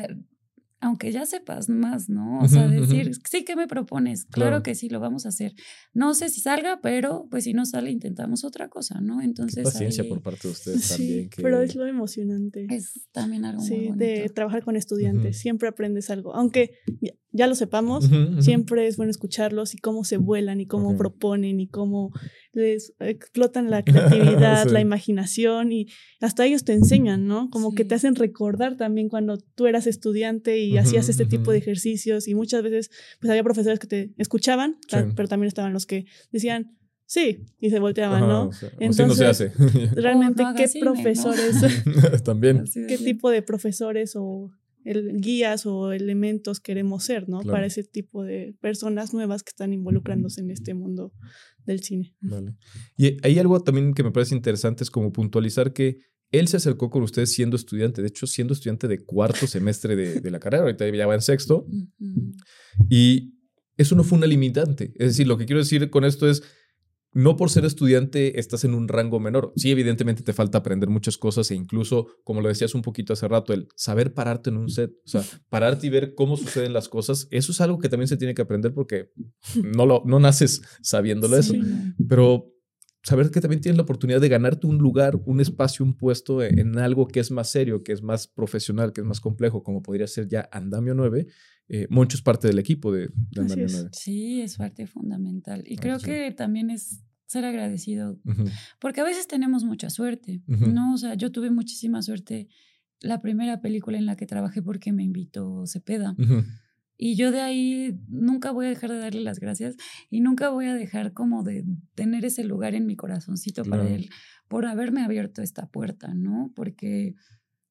aunque ya sepas más, ¿no? O sea, decir, sí, ¿qué me propones? Claro. que sí, lo vamos a hacer. No sé si salga, pero pues si no sale, intentamos otra cosa, ¿no? Entonces. paciencia por parte de ustedes (laughs) también. Pero es lo emocionante. Es también algo sí, muy bonito. de trabajar con estudiantes. Siempre aprendes algo. Aunque ya, lo sepamos, siempre es bueno escucharlos y cómo se vuelan y cómo proponen y cómo les explotan la (laughs) creatividad, la imaginación y hasta ellos te enseñan, ¿no? Como que te hacen recordar también cuando tú eras estudiante y hacías este tipo de ejercicios y muchas veces pues había profesores que te escuchaban, pero también estaban los que decían, sí, y se volteaban, ¿no? Entonces, no se hace. (laughs) realmente, ¿qué profesores? (laughs) también. ¿Qué tipo de profesores o el, guías o elementos queremos ser, ¿no? Para ese tipo de personas nuevas que están involucrándose en este mundo del cine. Vale. Y hay algo también que me parece interesante, es como puntualizar que él se acercó con ustedes siendo estudiante, de hecho, siendo estudiante de cuarto semestre de, la carrera, ahorita ya va en sexto, y eso no fue una limitante. Es decir, lo que quiero decir con esto es, no por ser estudiante estás en un rango menor. Sí, evidentemente te falta aprender muchas cosas e incluso, como lo decías un poquito hace rato, el saber pararte en un set, o sea, (laughs) pararte y ver cómo suceden las cosas, eso es algo que también se tiene que aprender porque no, lo, no naces sabiéndolo eso. Pero saber que también tienes la oportunidad de ganarte un lugar, un espacio, un puesto en algo que es más serio, que es más profesional, que es más complejo, como podría ser ya Andamio 9, eh, Moncho es parte del equipo de, Andamio 9. Sí, es parte fundamental. Y creo que también es ser agradecido, porque a veces tenemos mucha suerte, ¿no? O sea, yo tuve muchísima suerte la primera película en la que trabajé porque me invitó Cepeda. Y yo de ahí nunca voy a dejar de darle las gracias y nunca voy a dejar como de tener ese lugar en mi corazoncito para él por haberme abierto esta puerta, ¿no? Porque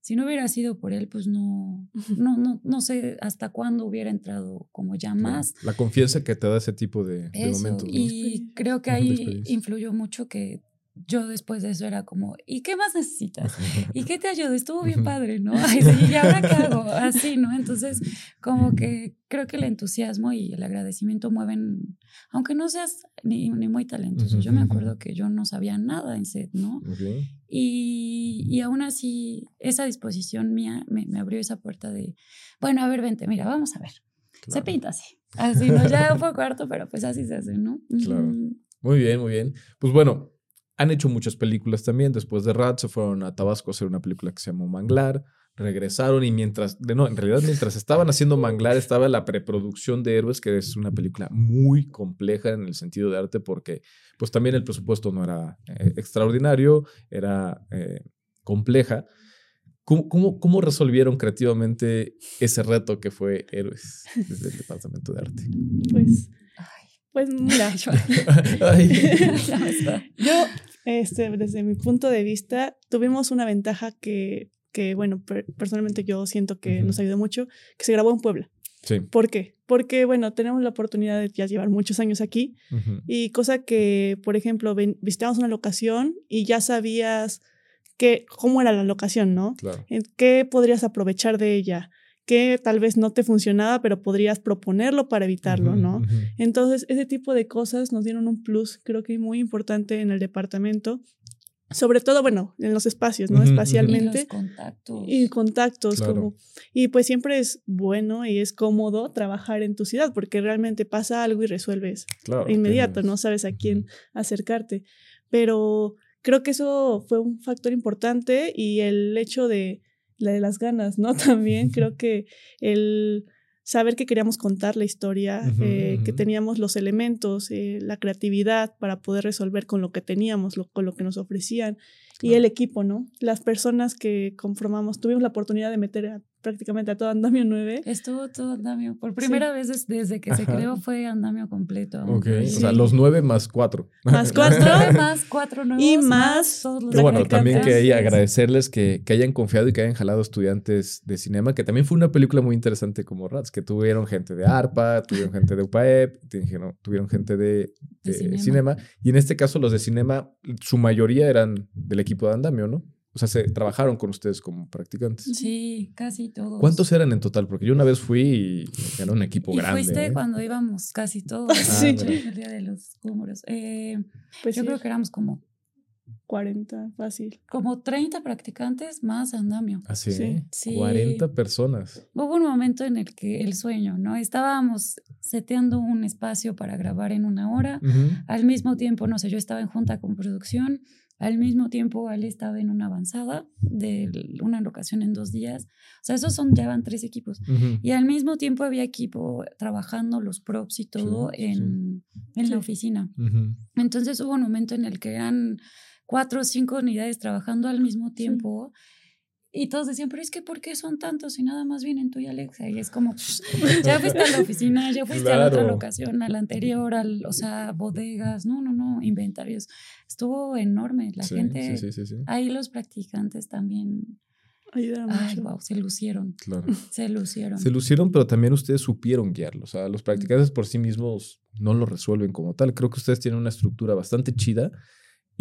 si no hubiera sido por él, pues no, (laughs) no, no, no sé hasta cuándo hubiera entrado como ya más. La confianza que te da ese tipo de, momentos. Y creo que (laughs) ahí influyó mucho que yo después de eso era como, ¿y qué más necesitas? (laughs) ¿Y qué te ayuda? Estuvo bien padre, ¿no? (laughs) ¿y ahora qué hago? Así, ¿no? Entonces, como que creo que el entusiasmo y el agradecimiento mueven, aunque no seas ni, ni muy talentoso. Yo me acuerdo que yo no sabía nada en set, ¿no? Y, y, aún así, esa disposición mía me, me, abrió esa puerta de, bueno, a ver, vente, mira, vamos a ver. Se pinta así. Así, ¿no? Ya poco harto, pero pues así se hace, ¿no? Claro. Muy bien, muy bien. Pues bueno, han hecho muchas películas también. Después de Rat se fueron a Tabasco a hacer una película que se llamó Manglar. Regresaron y mientras, no, en realidad mientras estaban haciendo Manglar estaba la preproducción de Héroes, que es una película muy compleja en el sentido de arte porque pues también el presupuesto no era eh, extraordinario, era eh, compleja. ¿Cómo, ¿Cómo, cómo, resolvieron creativamente ese reto que fue Héroes desde el departamento de arte? Pues pues mira, (laughs) (laughs) yo, este, desde mi punto de vista, tuvimos una ventaja que, que bueno, personalmente yo siento que nos ayudó mucho, que se grabó en Puebla. Sí. ¿Por qué? Porque, bueno, tenemos la oportunidad de ya llevar muchos años aquí y cosa que, por ejemplo, visitamos una locación y ya sabías que, cómo era la locación, ¿no? Claro. ¿Qué podrías aprovechar de ella? Que tal vez no te funcionaba, pero podrías proponerlo para evitarlo, ¿no? Entonces, ese tipo de cosas nos dieron un plus, creo que muy importante en el departamento. Sobre todo, bueno, en los espacios, ¿no? Espacialmente. Y contactos. Y contactos, como. Y pues siempre es bueno y es cómodo trabajar en tu ciudad porque realmente pasa algo y resuelves inmediato, no sabes a quién acercarte. Pero creo que eso fue un factor importante y el hecho de la de las ganas, ¿no? (laughs) También creo que el saber que queríamos contar la historia, eh, que teníamos los elementos, eh, la creatividad para poder resolver con lo que teníamos, con lo que nos ofrecían, y el equipo, ¿no? Las personas que conformamos, tuvimos la oportunidad de meter a prácticamente a todo Andamio 9. Estuvo todo Andamio. Por primera vez desde que se creó fue Andamio completo. Ok, o sea, los nueve más cuatro. Más (laughs) cuatro. más cuatro nuevos. Y más. bueno, también que agradecerles que, que, hayan confiado y que hayan jalado estudiantes de cinema, que también fue una película muy interesante como Rats, que tuvieron gente de ARPA, tuvieron gente de UPAEP, tuvieron gente de, cinema. Y en este caso los de cinema, su mayoría eran del equipo de Andamio, ¿no? O sea, se trabajaron con ustedes como practicantes. Sí, casi todos. ¿Cuántos eran en total? Porque yo una vez fui y era un equipo y grande. Fuiste ¿eh? cuando íbamos casi todos. sí. El día de los números. Eh, pues yo creo que éramos como 40, fácil. Como 30 practicantes más andamio. ¿Ah, sí? sí. 40 personas. Hubo un momento en el que el sueño, ¿no? Estábamos seteando un espacio para grabar en una hora. Al mismo tiempo, no sé, yo estaba en junta con producción al mismo tiempo, él estaba en una avanzada de una locación en dos días. O sea, esos son, ya van tres equipos. Y al mismo tiempo había equipo trabajando los props y todo en, en la oficina. Entonces hubo un momento en el que eran cuatro o cinco unidades trabajando al mismo tiempo. Y todos decían, pero es que ¿por qué son tantos y nada más vienen tú y Alexa? Y es como, ya fuiste a la oficina, ya fuiste a la otra locación, a la anterior, al, o sea, bodegas, no, no, no, inventarios. Estuvo enorme. La gente, ahí los practicantes también. Ayudaron Ay, wow, se lucieron. Claro. (laughs) Se lucieron. Se lucieron, pero también ustedes supieron guiarlos. O sea, los practicantes por sí mismos no lo resuelven como tal. Creo que ustedes tienen una estructura bastante chida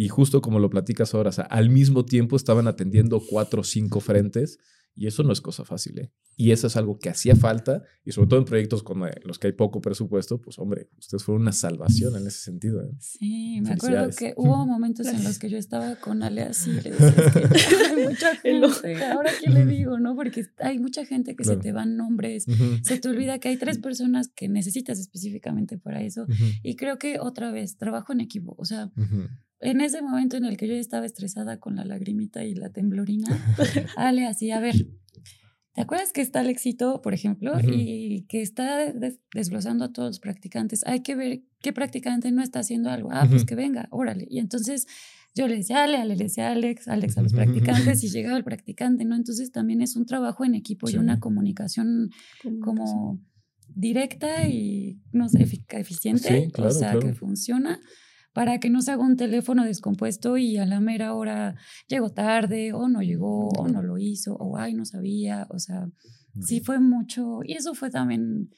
y justo como lo platicas ahora, o sea, al mismo tiempo estaban atendiendo cuatro o cinco frentes Y eso no es cosa fácil, ¿eh? Y eso es algo que hacía falta, y sobre todo en proyectos como los que hay poco presupuesto, pues hombre, ustedes fueron una salvación en ese sentido. ¿eh? Sí, me acuerdo que hubo (laughs) momentos en los que yo estaba con Ale así, le decía, (laughs) hay mucha (laughs) gente, ahora qué le digo, ¿no? Porque hay mucha gente que se te van nombres, se te olvida que hay tres personas que necesitas específicamente para eso, y creo que otra vez, trabajo en equipo, o sea, en ese momento en el que yo estaba estresada con la lagrimita y la temblorina, (laughs) Ale así, a ver, ¿Te acuerdas que está el éxito, por ejemplo, y que está desglosando a todos los practicantes? Hay que ver qué practicante no está haciendo algo. Ah, pues que venga, órale. Y entonces yo le decía Ale, Ale le decía Alex, Alex a los practicantes y llegaba el practicante, ¿no? Entonces también es un trabajo en equipo y una comunicación como directa y, no sé, eficiente, o sea, que funciona para que no se haga un teléfono descompuesto y a la mera hora llegó tarde o no llegó o no lo hizo o ay, no sabía, o sea, sí fue mucho y eso fue también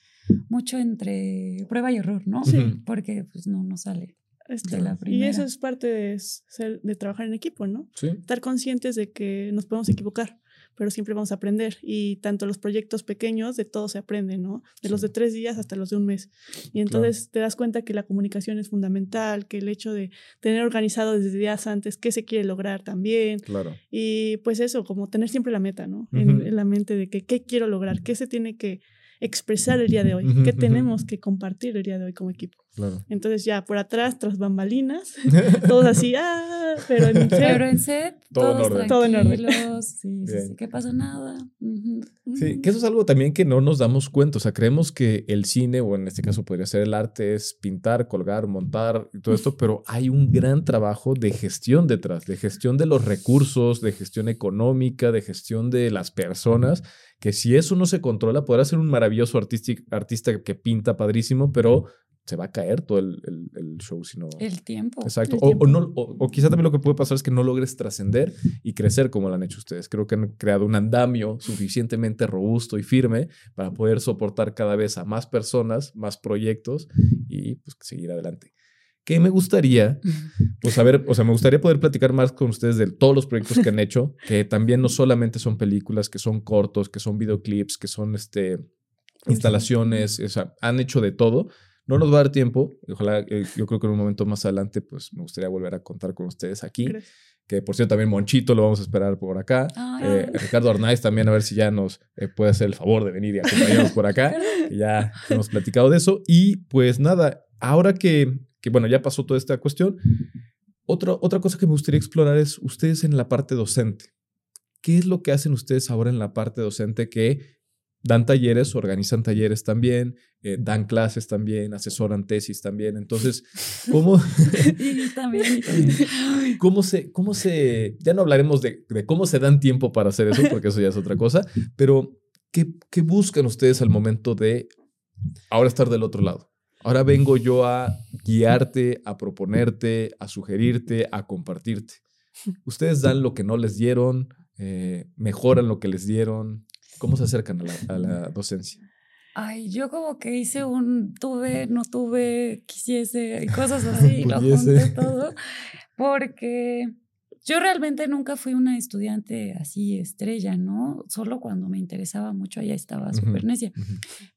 mucho entre prueba y error, ¿no? Sí. Porque pues no, no sale. De la y eso es parte de, ser, de trabajar en equipo, ¿no? Sí. Estar conscientes de que nos podemos equivocar pero siempre vamos a aprender. Y tanto los proyectos pequeños, de todo se aprende, ¿no? De los de tres días hasta los de un mes. Y entonces te das cuenta que la comunicación es fundamental, que el hecho de tener organizado desde días antes qué se quiere lograr también. Claro. Y pues eso, como tener siempre la meta, ¿no? en, la mente de que qué quiero lograr, qué se tiene que expresar el día de hoy, qué tenemos que compartir el día de hoy como equipo. Entonces ya por atrás, tras bambalinas, (laughs) todos así, ah, pero en set. Pero en set, todo todos Todo en orden. (laughs) Sí, sí, sí, que pasa nada. Sí, que eso es algo también que no nos damos cuenta. O sea, creemos que el cine, o en este caso podría ser el arte, es pintar, colgar, montar y todo esto, pero hay un gran trabajo de gestión detrás, de gestión de los recursos, de gestión económica, de gestión de las personas, que si eso no se controla, podrá ser un maravilloso artista que pinta padrísimo, pero se va a caer todo el, el, show, sino... El tiempo. Exacto. o, no, o, quizá también lo que puede pasar es que no logres trascender y crecer como lo han hecho ustedes. Creo que han creado un andamio suficientemente robusto y firme para poder soportar cada vez a más personas, más proyectos y pues seguir adelante. Que me gustaría, (laughs) pues saber, o sea, me gustaría poder platicar más con ustedes de todos los proyectos que han hecho, que también no solamente son películas, que son cortos, que son videoclips, que son este, instalaciones, o sea, han hecho de todo no nos va a dar tiempo. Ojalá, eh, yo creo que en un momento más adelante, pues me gustaría volver a contar con ustedes aquí. Que por cierto, también Monchito lo vamos a esperar por acá. Eh, Ricardo Arnaiz también, a ver si ya nos eh, puede hacer el favor de venir y acompañarnos por acá. (laughs) que ya hemos platicado de eso. Y pues nada, ahora que, que bueno, ya pasó toda esta cuestión, otra, otra cosa que me gustaría explorar es ustedes en la parte docente. ¿Qué es lo que hacen ustedes ahora en la parte docente que dan talleres, organizan talleres también, eh, dan clases también, asesoran tesis también. Entonces, (laughs) ¿cómo, también, (laughs) ¿cómo, se, ¿cómo se, ya no hablaremos de, cómo se dan tiempo para hacer eso, porque eso ya es otra cosa, pero ¿qué, ¿qué buscan ustedes al momento de ahora estar del otro lado? Ahora vengo yo a guiarte, a proponerte, a sugerirte, a compartirte. (laughs) Ustedes dan lo que no les dieron, eh, mejoran lo que les dieron, ¿Cómo se acercan a la, docencia? Ay, yo como que hice un tuve, no tuve, quisiese y cosas (laughs) así, lo junté todo, porque yo realmente nunca fui una estudiante así estrella, ¿no? Solo cuando me interesaba mucho, allá estaba súper necia,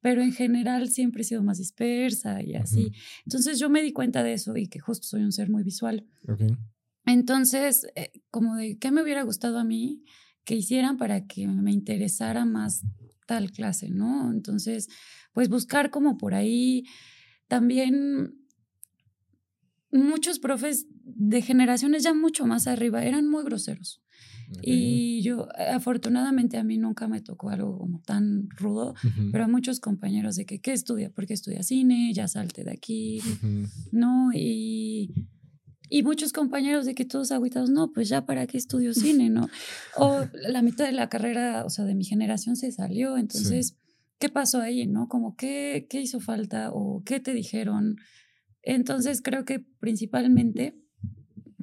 pero en general siempre he sido más dispersa y así. Entonces yo me di cuenta de eso y que justo soy un ser muy visual. Entonces, eh, como de, ¿qué me hubiera gustado a mí? Que hicieran para que me interesara más tal clase, ¿no? Entonces, pues buscar como por ahí también muchos profes de generaciones ya mucho más arriba eran muy groseros. Y yo, afortunadamente, a mí nunca me tocó algo como tan rudo, pero a muchos compañeros de que, ¿qué estudia? Porque estudia cine, ya salte de aquí, ¿no? Y y muchos compañeros de que todos agüitados, no, pues ya para qué estudio cine, ¿no? O (laughs) la mitad de la carrera, o sea, de mi generación se salió, entonces, ¿qué pasó ahí, no? Como, ¿qué, ¿qué hizo falta o qué te dijeron? Entonces, creo que principalmente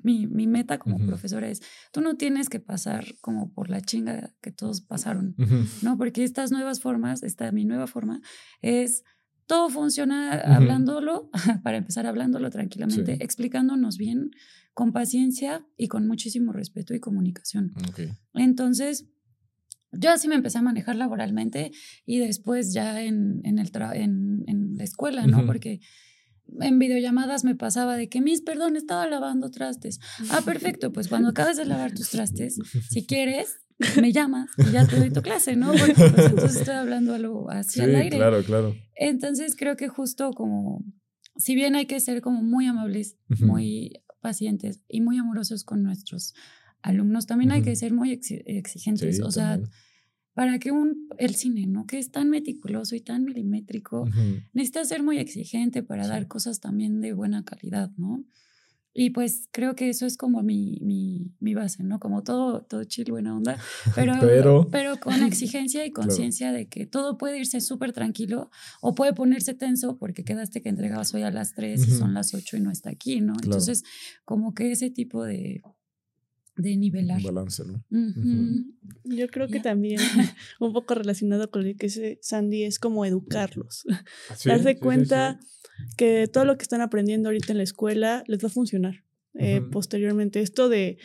mi, mi meta como profesora es, tú no tienes que pasar como por la chinga que todos pasaron, ¿no? Porque estas nuevas formas, esta mi nueva forma es todo funciona hablándolo, (laughs) para empezar hablándolo tranquilamente, explicándonos bien, con paciencia y con muchísimo respeto y comunicación. Entonces, yo así me empecé a manejar laboralmente y después ya en, en el en, en, la escuela, ¿no? Porque en videollamadas me pasaba de que, mis, perdón, estaba lavando trastes. Ah, perfecto, pues cuando acabes de lavar tus trastes, si quieres, me llamas y ya te doy tu clase, ¿no? Porque pues, entonces estoy hablando algo así al aire. Claro, claro. Entonces creo que justo como, si bien hay que ser como muy amables, muy pacientes y muy amorosos con nuestros alumnos, también hay que ser muy exigentes. o sea, para que un, el cine, ¿no? Que es tan meticuloso y tan milimétrico, necesita ser muy exigente para dar cosas también de buena calidad, ¿no? Y pues creo que eso es como mi, mi, mi base, ¿no? Como todo, todo chill, buena onda, (laughs) pero, pero, con exigencia y (laughs) conciencia de que todo puede irse súper tranquilo o puede ponerse tenso porque quedaste que entregabas hoy a las 3 y son las 8 y no está aquí, ¿no? Entonces, como que ese tipo de, de nivelar. Un balance, ¿no? Yo creo que también (laughs) un poco relacionado con lo que dice Sandy es como educarlos. ¿Ah, Darse cuenta que todo lo que están aprendiendo ahorita en la escuela les va a funcionar eh, posteriormente. Esto de,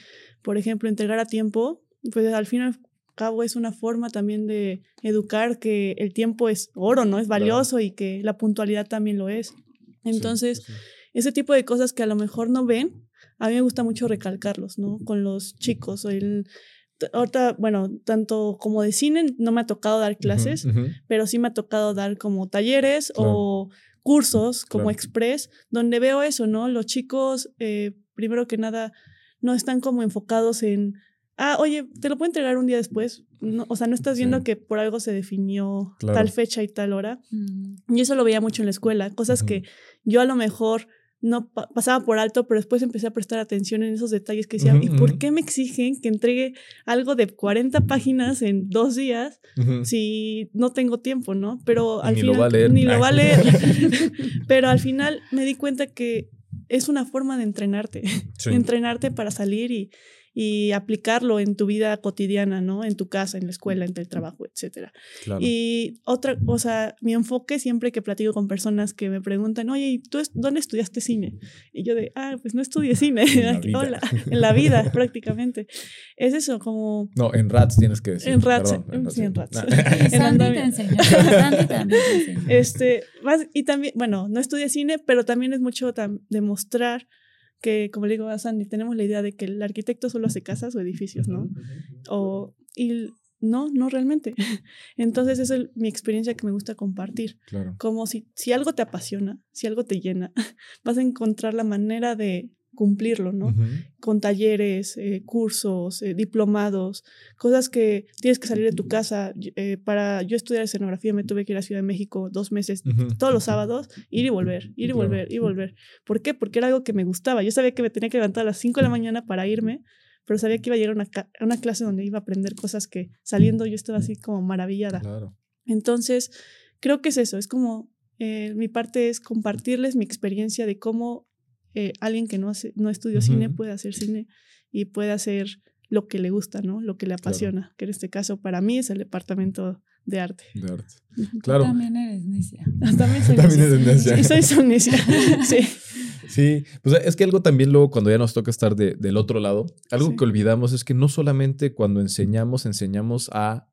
por ejemplo, entregar a tiempo, pues al fin y al cabo es una forma también de educar que el tiempo es oro, ¿no? Es valioso y que la puntualidad también lo es. Entonces, ese tipo de cosas que a lo mejor no ven, a mí me gusta mucho recalcarlos, ¿no? Con los chicos. El, ahorita, bueno, tanto como de cine no me ha tocado dar clases, pero sí me ha tocado dar como talleres o cursos como Express, donde veo eso, ¿no? Los chicos, eh, primero que nada, no están como enfocados en, ah, oye, te lo puedo entregar un día después. No, o sea, no estás viendo que por algo se definió tal fecha y tal hora. Mm. Y eso lo veía mucho en la escuela, cosas que yo a lo mejor no pasaba por alto, pero después empecé a prestar atención en esos detalles que decía, ¿y por qué me exigen que entregue algo de 40 páginas en dos días si no tengo tiempo, ¿no? Pero al ni final... Lo va a leer. Ni lo va a leer. (laughs) (laughs) pero al final me di cuenta que es una forma de entrenarte, entrenarte para salir y, y aplicarlo en tu vida cotidiana, ¿no? En tu casa, en la escuela, en el trabajo, etc. Y otra cosa, mi enfoque siempre que platico con personas que me preguntan, oye, ¿y tú dónde estudiaste cine? Y yo de, ah, pues no estudié cine. En (laughs) Hola, en la vida (laughs) prácticamente. Es eso, como... No, en RATS tienes que decir. En RATS, sí, en RATS. (laughs) Sandy te enseñó. Sandy también te enseñó. Este, más, y también, bueno, no estudié cine, pero también es mucho demostrar que, como le digo a Sandy, tenemos la idea de que el arquitecto solo hace casas o edificios, ¿no? O, y no, no realmente. (laughs) Entonces, esa es mi experiencia que me gusta compartir. Como si, si algo te apasiona, si algo te llena, (laughs) vas a encontrar la manera de cumplirlo, ¿no? Con talleres, eh, cursos, eh, diplomados, cosas que tienes que salir de tu casa. Eh, para yo estudiar escenografía me tuve que ir a Ciudad de México dos meses, todos los sábados, ir y volver, ir y volver, y volver. ¿Por qué? Porque era algo que me gustaba. Yo sabía que me tenía que levantar a las 5 de la mañana para irme, pero sabía que iba a llegar a una, una clase donde iba a aprender cosas que saliendo yo estaba así como maravillada. Entonces, creo que es eso, es como mi parte es compartirles mi experiencia de cómo eh, alguien que no, hace, no estudió cine puede hacer cine y puede hacer lo que le gusta, ¿no? Lo que le apasiona, que en este caso para mí es el departamento de arte. De arte. Claro. también eres necia. (laughs) también soy también eres necia. Sí, soy necia. (laughs) sí. Sí, pues es que algo también luego cuando ya nos toca estar de, del otro lado, algo que olvidamos es que no solamente cuando enseñamos, enseñamos a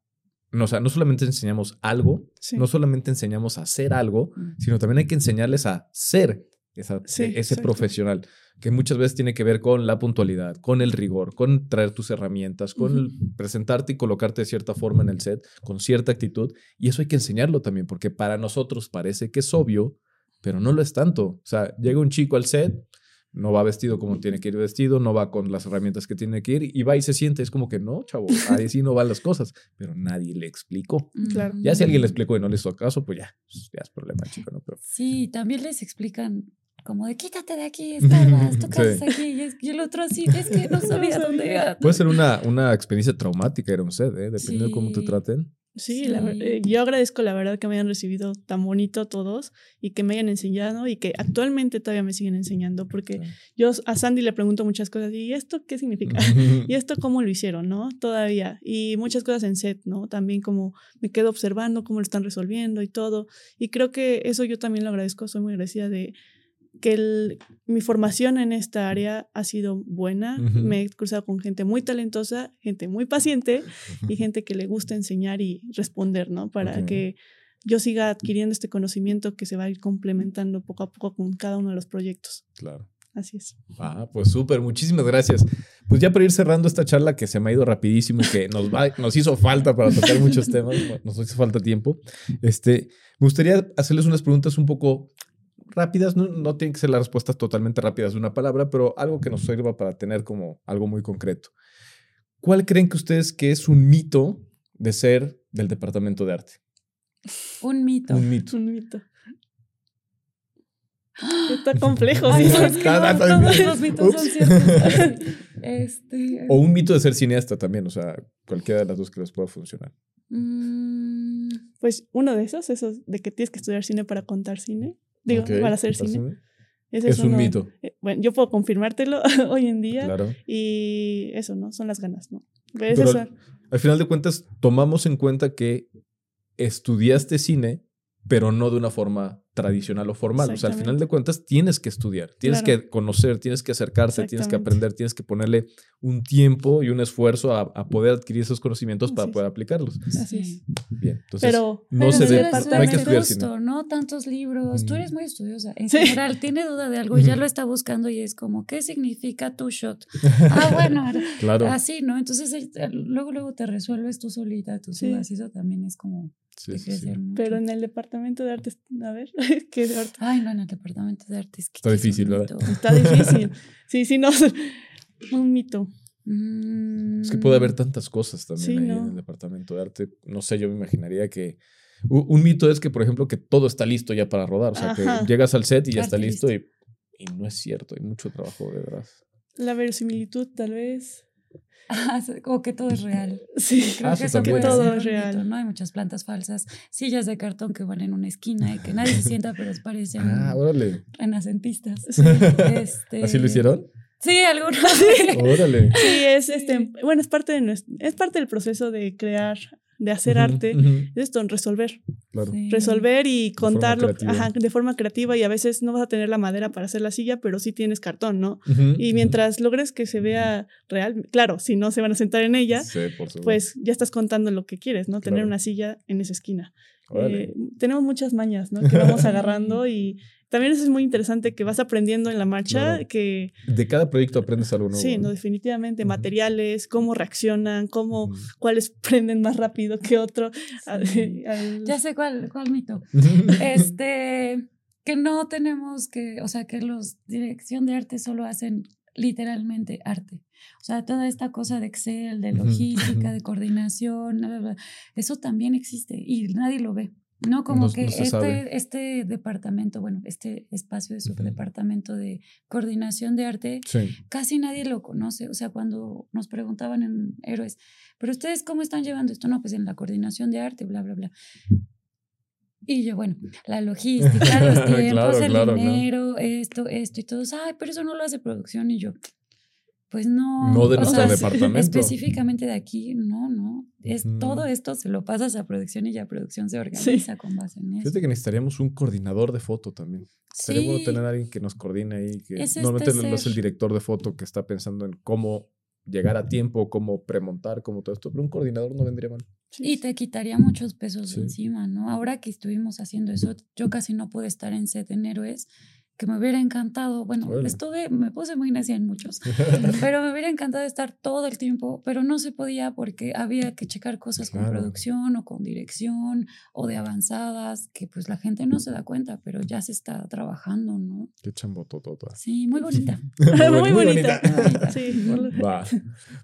no, o sea, no solamente enseñamos algo, no solamente enseñamos a hacer algo, sino también hay que enseñarles a ser e, ese profesional, que muchas veces tiene que ver con la puntualidad, con el rigor, con traer tus herramientas, con presentarte y colocarte de cierta forma en el set, con cierta actitud. Y eso hay que enseñarlo también, porque para nosotros parece que es obvio, pero no lo es tanto. O sea, llega un chico al set, no va vestido como tiene que ir vestido, no va con las herramientas que tiene que ir y va y se siente. Es como que no, chavo, ahí sí no van las cosas, pero nadie le explicó. Claro. Ya si alguien le explicó y no le hizo caso, pues ya, pues ya es problema, chico, ¿no? Pero... Sí, también les explican como de quítate de aquí, estorbas, (laughs) tú qué aquí. Y el otro así, es que no sabía (laughs) dónde ir. Puede ser una, una experiencia traumática ir a un set, ¿eh? dependiendo de cómo te traten. Sí, eh, yo agradezco la verdad que me hayan recibido tan bonito todos y que me hayan enseñado y que actualmente todavía me siguen enseñando porque yo a Sandy le pregunto muchas cosas y esto qué significa (laughs) y esto cómo lo hicieron, ¿no? Todavía y muchas cosas en set, ¿no? También como me quedo observando cómo lo están resolviendo y todo y creo que eso yo también lo agradezco, soy muy agradecida de que mi formación en esta área ha sido buena. Me he cruzado con gente muy talentosa, gente muy paciente y gente que le gusta enseñar y responder, ¿no? Para que yo siga adquiriendo este conocimiento que se va a ir complementando poco a poco con cada uno de los proyectos. Claro. Así es. Ah, pues súper, muchísimas gracias. Pues ya para ir cerrando esta charla que se me ha ido rapidísimo y que nos, va, nos hizo falta para tocar muchos temas, (laughs) nos hizo falta tiempo, este, me gustaría hacerles unas preguntas un poco rápidas, no, no tienen que ser las respuestas totalmente rápidas de una palabra, pero algo que nos sirva para tener como algo muy concreto. ¿Cuál creen que ustedes que es un mito de ser del departamento de arte? Un mito. Un mito. Un mito. (gasps) Está complejo. los mitos son ciertos. (laughs) Este, o un mito de ser cineasta también, o sea, cualquiera de las dos que les pueda funcionar. Mm, pues uno de esos, esos de que tienes que estudiar cine para contar cine, digo, para hacer cine. es un mito. Eh, bueno, yo puedo confirmártelo (laughs) hoy en día. Claro. Y eso, ¿no? Son las ganas, ¿no? al final de cuentas, tomamos en cuenta que estudiaste cine, pero no de una forma tradicional o formal. O sea, al final de cuentas tienes que estudiar, tienes que conocer, tienes que acercarse, tienes que aprender, tienes que ponerle un tiempo y un esfuerzo a, poder adquirir esos conocimientos para poder aplicarlos. Así es. Bien, entonces pero, no se debe, no hay que estudiar justo, ¿no? Tantos libros, tú eres muy estudiosa. En general, tiene duda de algo y ya lo está buscando y es como, ¿qué significa tu shot? (laughs) ah, bueno, claro. así, ¿no? Entonces luego, luego te resuelves tú solita tus dudas y eso también es como... Sí, sí, Pero en el departamento de arte, a ver, (laughs) ¿qué de arte? Ay, no, en el departamento de arte es que Está difícil, ¿verdad? Está difícil. Sí, sí, no. (laughs) Un mito. Es que puede haber mm. tantas cosas también ahí en el departamento de arte. No sé, yo me imaginaría que. Un mito es que, por ejemplo, que todo está listo ya para rodar. O sea, que llegas al set y ya está listo, Y, y no es cierto. Hay mucho trabajo de verdad. La verosimilitud, tal vez. Como que todo es real. (laughs) Sí, creo ah, que eso todo es real. ¿no? Hay muchas plantas falsas, sillas de cartón que van en una esquina y que nadie se sienta, pero parecen ah, renacentistas. (laughs) Este ¿Así lo hicieron? Sí, algunos. (laughs) Órale. Sí, es este, bueno, es parte de nuestro, es parte del proceso de crear de hacer arte, es esto, resolver. Resolver y contarlo de forma creativa y a veces no vas a tener la madera para hacer la silla, pero sí tienes cartón, ¿no? y mientras logres que se vea real, claro, si no se van a sentar en ella, pues ya estás contando lo que quieres, ¿no? Tener una silla en esa esquina. Eh, tenemos muchas mañas, ¿no? Que vamos (laughs) agarrando y también eso es muy interesante que vas aprendiendo en la marcha. que De cada proyecto aprendes algo nuevo. Sí, no, definitivamente. Materiales, cómo reaccionan, cómo, cuáles (laughs) prenden más rápido que otro. Ya sé cuál, cuál mito. (laughs) este, que no tenemos que, o sea, que los dirección de arte solo hacen literalmente arte. O sea, toda esta cosa de Excel, de logística, de coordinación, eso también existe y nadie lo ve. No, como que este, este departamento, bueno, este espacio de subdepartamento de coordinación de arte, casi nadie lo conoce. O sea, cuando nos preguntaban en Héroes, pero ustedes cómo están llevando esto? No, pues en la coordinación de arte, bla, bla, bla. Y yo, bueno, la logística, los (laughs) tiempos, el dinero, esto, esto y todo. Ay, pero eso no lo hace producción. Y yo, pues no. No de nuestro departamento. Específicamente de aquí, no, no. Es todo esto se lo pasas a producción y ya producción se organiza con base en eso. Fíjate que necesitaríamos un coordinador de foto también. Sería bueno tener a alguien que nos coordine ahí. Que normalmente no es el director de foto que está pensando en cómo llegar a tiempo, cómo premontar, cómo todo esto. Pero un coordinador no vendría mal. Y te quitaría muchos pesos encima, ¿no? Ahora que estuvimos haciendo eso, yo casi no pude estar en set en Héroes que me hubiera encantado, bueno, estuve, me puse muy necia en muchos, (laughs) pero me hubiera encantado estar todo el tiempo, pero no se podía porque había que checar cosas con producción o con dirección o de avanzadas, que pues la gente no se da cuenta, pero ya se está trabajando, ¿no? Qué chambototota. Sí, muy bonita. (laughs) muy, bonita. (laughs) sí. Va.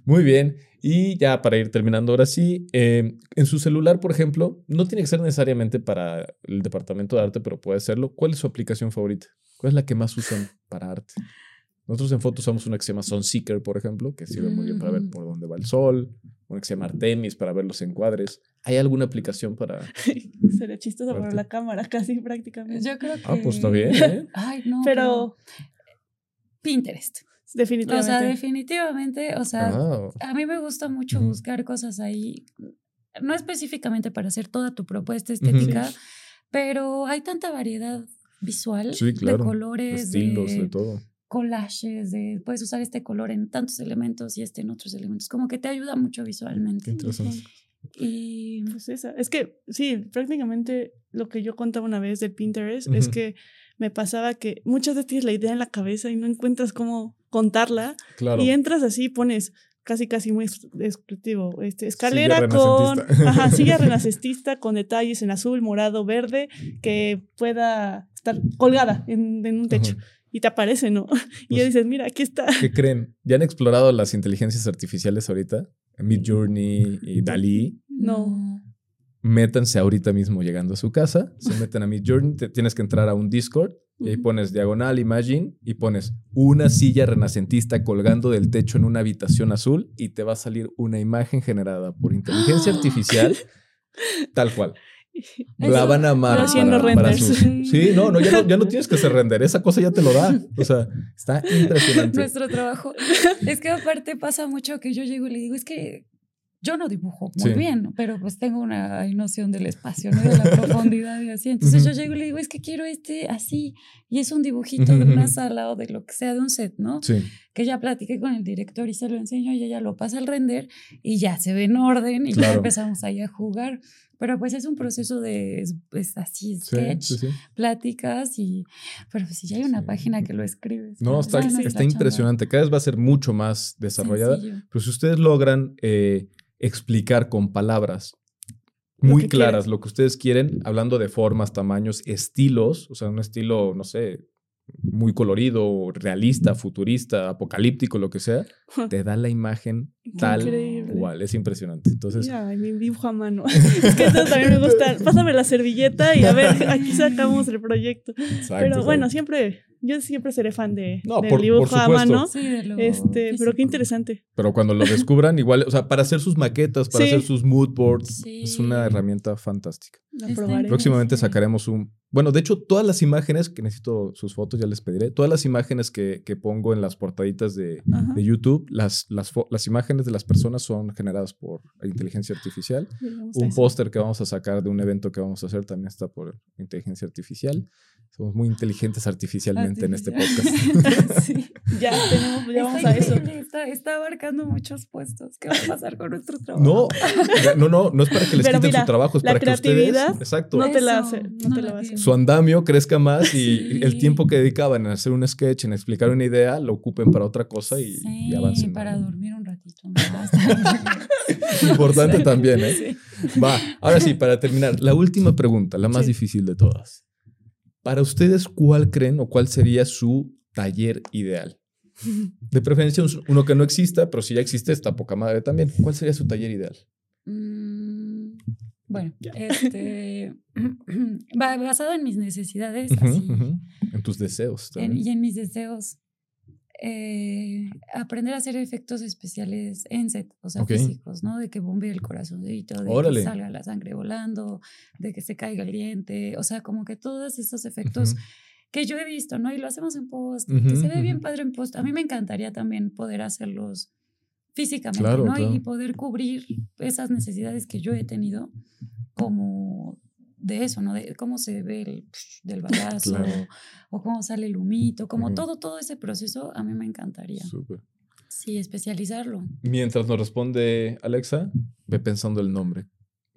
Muy bien. Y ya para ir terminando ahora sí, em, en su celular, por ejemplo, no tiene que ser necesariamente para el departamento de arte, pero puede serlo. ¿Cuál es su aplicación favorita? ¿Cuál es la que más usan para arte? Nosotros en fotos usamos una que se llama Sunseeker, por ejemplo, que sirve muy bien para ver mm. por dónde va el sol. Una que se llama Artemis para ver los encuadres. ¿Hay alguna aplicación para...? (laughs) Sería chistoso para la cámara, casi prácticamente. Yo creo que... Ah, pues está bien, ¿eh? (laughs) Ay, no. Pero... Pinterest. Definitivamente. O sea, definitivamente, o sea, a mí me gusta mucho buscar cosas ahí, no específicamente para hacer toda tu propuesta estética, pero hay tanta variedad visual Sí, claro. de colores, Estilos, de, de todo. collages, de puedes usar este color en tantos elementos y este en otros elementos. Como que te ayuda mucho visualmente. Qué interesante. Y Pues esa. Es que sí, prácticamente lo que yo contaba una vez de Pinterest es que me pasaba que muchas veces tienes la idea en la cabeza y no encuentras cómo contarla Claro. y entras así, pones casi casi muy des- descriptivo, este, escalera Silla con ajá, silla (laughs) renacentista con detalles en azul, morado, verde que pueda estar colgada en, en un techo y te aparece, ¿no? (laughs) Y ya Pues- dices, mira, aquí está. ¿Qué creen? ¿Ya han explorado las inteligencias artificiales ahorita? Mid Journey y Dalí. No. Métanse ahorita mismo llegando a su casa, se (laughs) meten a Mid Journey, te- tienes que entrar a un Discord y ahí pones diagonal Imagine y pones una silla renacentista colgando del techo en una habitación azul y te va a salir una imagen generada por inteligencia (gasps) artificial tal cual. (laughs) La van a amar Pero haciendo para, para sus- Sí, no, no ya, no, ya no tienes que hacer render, esa cosa ya te lo da. O sea, está impresionante. nuestro trabajo. (laughs) es que aparte pasa mucho que yo llego y le digo, es que yo no dibujo muy Sí. bien, pero pues tengo una noción del espacio, ¿no? de la (laughs) profundidad y así. Entonces Ujú. yo llego y le digo, es que quiero este así. Y es un dibujito de una sala o de lo que sea, de un set, ¿no? Sí, Que ya platiqué con el director y se lo enseño y ella lo pasa al render y ya se ve en orden y ya Claro. empezamos ahí a jugar. Pero pues es un proceso de, pues así, sí, sketch, sí, sí. pláticas y, pero pues si ya hay una Sí. página que lo escribes. No, ya está, no está impresionante. Cada vez va a ser mucho más desarrollada. Sencillo. Pero si ustedes logran eh, explicar con palabras muy que claras quieren. lo que ustedes quieren, hablando de formas, tamaños, estilos, o sea, un estilo, no sé, muy colorido, realista, futurista, apocalíptico, lo que sea, (laughs) te da la imagen tal Increíble. Cual. Es impresionante. Entonces, Mira, mi dibujo a mano. (laughs) es que eso también me gusta. Pásame la servilleta y a ver, aquí sacamos el proyecto. exacto, Pero bueno, exacto. siempre, yo siempre seré fan de, No, del por- por dibujo a mano. Sí, de lo Este, pero qué interesante. Pero cuando lo descubran, igual, o sea, para hacer sus maquetas, para Sí. hacer sus mood boards, Sí. es una herramienta fantástica. La probaré. Próximamente sacaremos un... Bueno, de hecho, todas las imágenes, que necesito sus fotos, ya les pediré, todas las imágenes que, que pongo en las portaditas de, de YouTube, las, las, las imágenes de las personas son generadas por inteligencia artificial. Un póster que vamos a sacar de un evento que vamos a hacer también está por inteligencia artificial. Somos muy inteligentes artificialmente en este podcast. (laughs) sí. Ya tenemos, ya vamos a eso. Está, está abarcando muchos puestos. ¿Qué va a pasar con nuestro trabajo? No, no, no, no es para que les Pero quiten mira, su trabajo, es la para que ustedes, creatividad exacto, No te la hace, no no te la tiene. su andamio crezca más y Sí. el tiempo que dedicaban en hacer un sketch, en explicar una idea, lo ocupen para otra cosa y, Sí, y avancen. para dormir un ratito más. (laughs) Importante también, ¿eh? Sí. Va, ahora sí, para terminar, la última pregunta, la más Sí. difícil de todas. Para ustedes, ¿cuál creen o cuál sería su taller ideal? De preferencia, un- uno que no exista, pero si ya existe, está poca madre también. ¿Cuál sería su taller ideal? Mm, bueno, este, (clears throat) ba- basado en mis necesidades así. En tus deseos en- también. y en mis deseos, eh, aprender a hacer efectos especiales en set, o sea, físicos, ¿no? De que bombee el corazoncito, de Órale. que salga la sangre volando, de que se caiga el diente, o sea, como que todos esos efectos que yo he visto, ¿no? Y lo hacemos en post, que se ve bien padre en post. A mí me encantaría también poder hacerlos físicamente, Claro, ¿no? Claro. Y poder cubrir esas necesidades que yo he tenido como de eso, ¿no? De cómo se ve el del balazo Claro. o cómo sale el humito, como Ujú. todo, todo ese proceso a mí me encantaría. Súper. Sí, especializarlo. Mientras nos responde Alexa, ve pensando el nombre.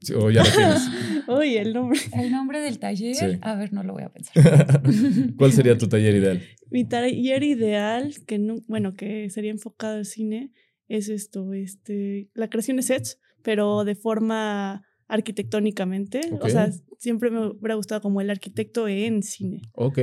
Sí, o ya lo tienes. (laughs) Oye, el nombre. El nombre del taller, Sí. a ver, no lo voy a pensar. (laughs) ¿Cuál sería tu taller ideal? Mi taller ideal, que no, bueno, que sería enfocado al cine, es esto, este, la creación de sets, pero de forma arquitectónicamente. O sea, siempre me hubiera gustado como el arquitecto en cine, Ok.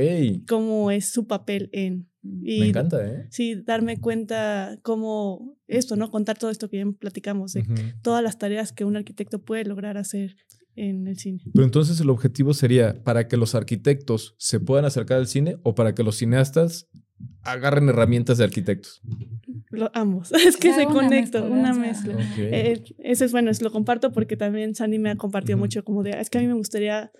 cómo es su papel en. Y Me encanta, ¿eh? Sí, darme cuenta cómo esto, ¿no? Contar todo esto que ya platicamos, de todas las tareas que un arquitecto puede lograr hacer en el cine. Pero entonces el objetivo sería para que los arquitectos se puedan acercar al cine o para que los cineastas agarren herramientas de arquitectos. Lo- ambos. (laughs) Es que se una conecta, una mezcla. Eh, eso es bueno, es, lo comparto porque también Sandy me ha compartido mucho como de, es que a mí me gustaría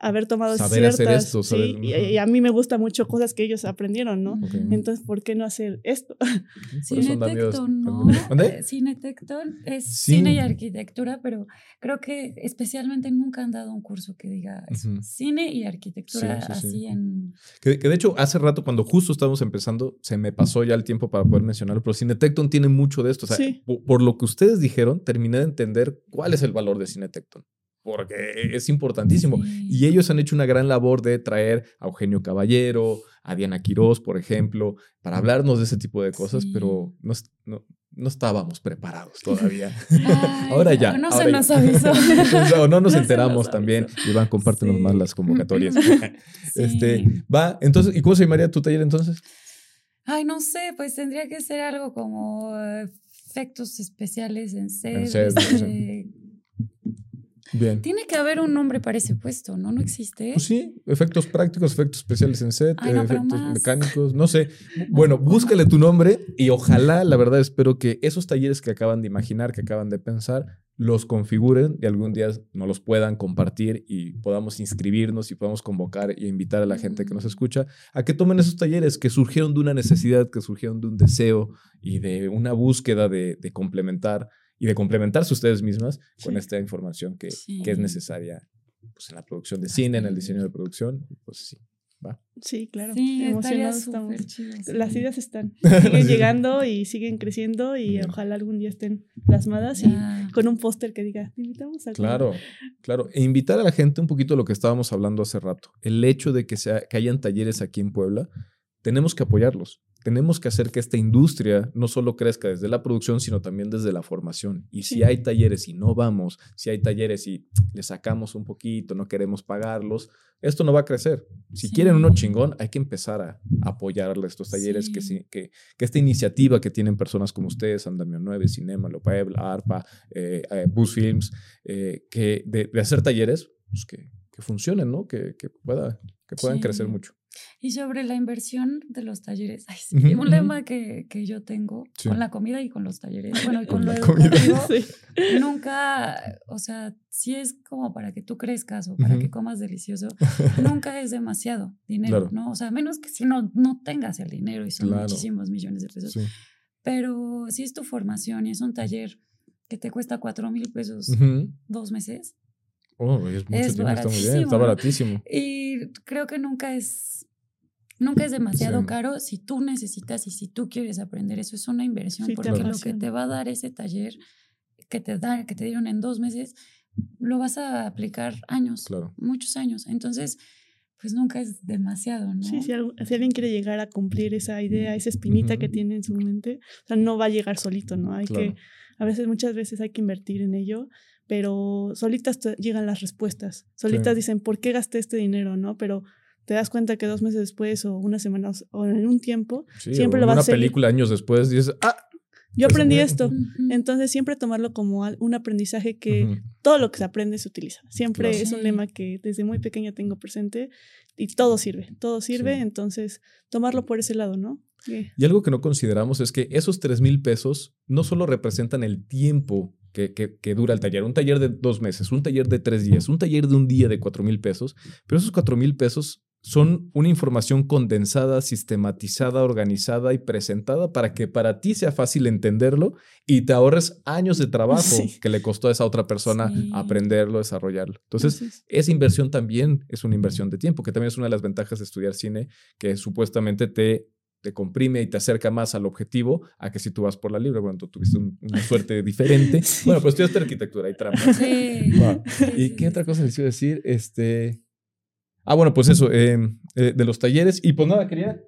haber tomado Saber hacer ciertas... sí, saber- y, a mí me gusta mucho cosas que ellos aprendieron, ¿no? Entonces, ¿por qué no hacer esto? (laughs) Por Cinetecton, ¿no? ¿Dónde? Eh, Cinetecton es Sí. cine y arquitectura, pero creo que especialmente nunca han dado un curso que diga eso. Cine y arquitectura Sí, sí, sí. así en... Que, que de hecho, hace rato, cuando justo estábamos empezando, se me pasó ya el tiempo para poder mencionarlo, pero Cinetecton tiene mucho de esto. O sea, Sí. po- por, lo que ustedes dijeron, terminé de entender cuál es el valor de Cinetecton. Porque es importantísimo. Sí. Y ellos han hecho una gran labor de traer a Eugenio Caballero, a Diana Quirós, por ejemplo, para hablarnos de ese tipo de cosas, Sí. pero no, no, no estábamos preparados todavía. (laughs) (laughs) Ay, ahora ya. No ahora se ya. nos avisó. (laughs) no nos No se enteramos nos también. avisó. Iván, compártenos Sí. más las convocatorias. Este, va, entonces, ¿y cómo se llamaría tu taller entonces? Ay, no sé, pues tendría que ser algo como efectos especiales en set. Bien. Tiene que haber un nombre para ese puesto, ¿no? No existe. Pues sí, efectos prácticos, efectos especiales en set, Ay, no, pero efectos mecánicos, no sé. Bueno, búscale tu nombre y ojalá, la verdad, espero que esos talleres que acaban de imaginar, que acaban de pensar, los configuren y algún día nos los puedan compartir y podamos inscribirnos y podamos convocar e invitar a la gente que nos escucha a que tomen esos talleres que surgieron de una necesidad, que surgieron de un deseo y de una búsqueda de, de complementar y de complementarse ustedes mismas con esta información que, Sí. que es necesaria pues, en la producción de cine, en el diseño de producción. Pues sí, va. Sí, claro. Sí, Emocionados estamos. súper chido. sí. Las ideas están, (laughs) siguen llegando y siguen creciendo y Bien. ojalá algún día estén plasmadas y Ya. con un póster que diga, te invitamos a comer". Claro, claro. E invitar a la gente un poquito a lo que estábamos hablando hace rato. El hecho de que, sea, que hayan talleres aquí en Puebla, tenemos que apoyarlos. Tenemos que hacer que esta industria no solo crezca desde la producción, sino también desde la formación. Y si hay talleres y no vamos, si hay talleres y le sacamos un poquito, no queremos pagarlos, esto no va a crecer. Si Sí. quieren uno chingón, hay que empezar a apoyarle estos talleres, que, Sí. que, que esta iniciativa que tienen personas como ustedes, Andamio 9, Cinema, Lopaebla, ARPA, eh, eh, Bus Films, eh, que de, de hacer talleres, pues que, que funcionen, ¿no? Que, que, pueda, que puedan crecer mucho. Y sobre la inversión de los talleres, ay, sí, Ujú, un ujú. lema que, que yo tengo Sí. con la comida y con los talleres, bueno, y con Con lo la comida. educativo, (laughs) Sí. nunca, o sea, si es como para que tú crezcas o para Ujú. que comas delicioso, (laughs) nunca es demasiado dinero, Claro. ¿no? O sea, menos que si no, no tengas el dinero y son Claro. muchísimos millones de pesos. Pero si es tu formación y es un taller que te cuesta cuatro mil pesos dos meses, Oh, es mucho Es tiempo, está muy bien, baratísimo, está baratísimo. Y creo que nunca es, nunca es demasiado Sí. caro si tú necesitas y si tú quieres aprender. Eso es una inversión, Sí, porque lo que te va a dar ese taller que te, da, que te dieron en dos meses, lo vas a aplicar años, Claro. muchos años. Entonces, pues nunca es demasiado, ¿no? Sí, si, algo- si alguien quiere llegar a cumplir esa idea, esa espinita que Ujú. tiene en su mente, o sea, no va a llegar solito, ¿no? Hay Claro. que, a veces, muchas veces hay que invertir en ello, pero solitas te llegan las respuestas. Solitas Sí. dicen, ¿por qué gasté este dinero, no? Pero te das cuenta que dos meses después o unas semanas o en un tiempo, Sí, Siempre o lo vas una a seguir. película años después dices, ah, yo aprendí esto. Entonces, siempre tomarlo como un aprendizaje que ujú, todo lo que se aprende se utiliza. Siempre Claro. es un lema que desde muy pequeña tengo presente y todo sirve, todo sirve, Sí. entonces tomarlo por ese lado, ¿no? Que- Y algo que no consideramos es que esos 3 mil pesos no solo representan el tiempo que, que- que dura el taller, un taller de dos meses, un taller de tres días, un taller de un día de 4 mil pesos, pero esos 4 mil pesos son una información condensada, sistematizada, organizada y presentada para que para ti sea fácil entenderlo y te ahorres años de trabajo Sí. que le costó a esa otra persona Sí. aprenderlo, desarrollarlo. Entonces, Entonces, esa inversión también es una inversión de tiempo, que también es una de las ventajas de estudiar cine, que supuestamente te, te comprime y te acerca más al objetivo a que si tú vas por la libre. Bueno, tú tuviste un- una suerte diferente. (laughs) Sí. Bueno, pues estudiaste arquitectura y trampa. Sí. (laughs) ¿Y qué otra cosa les iba a decir? Este. Ah, bueno, pues eso, eh, eh, de los talleres. Y pues nada, quería.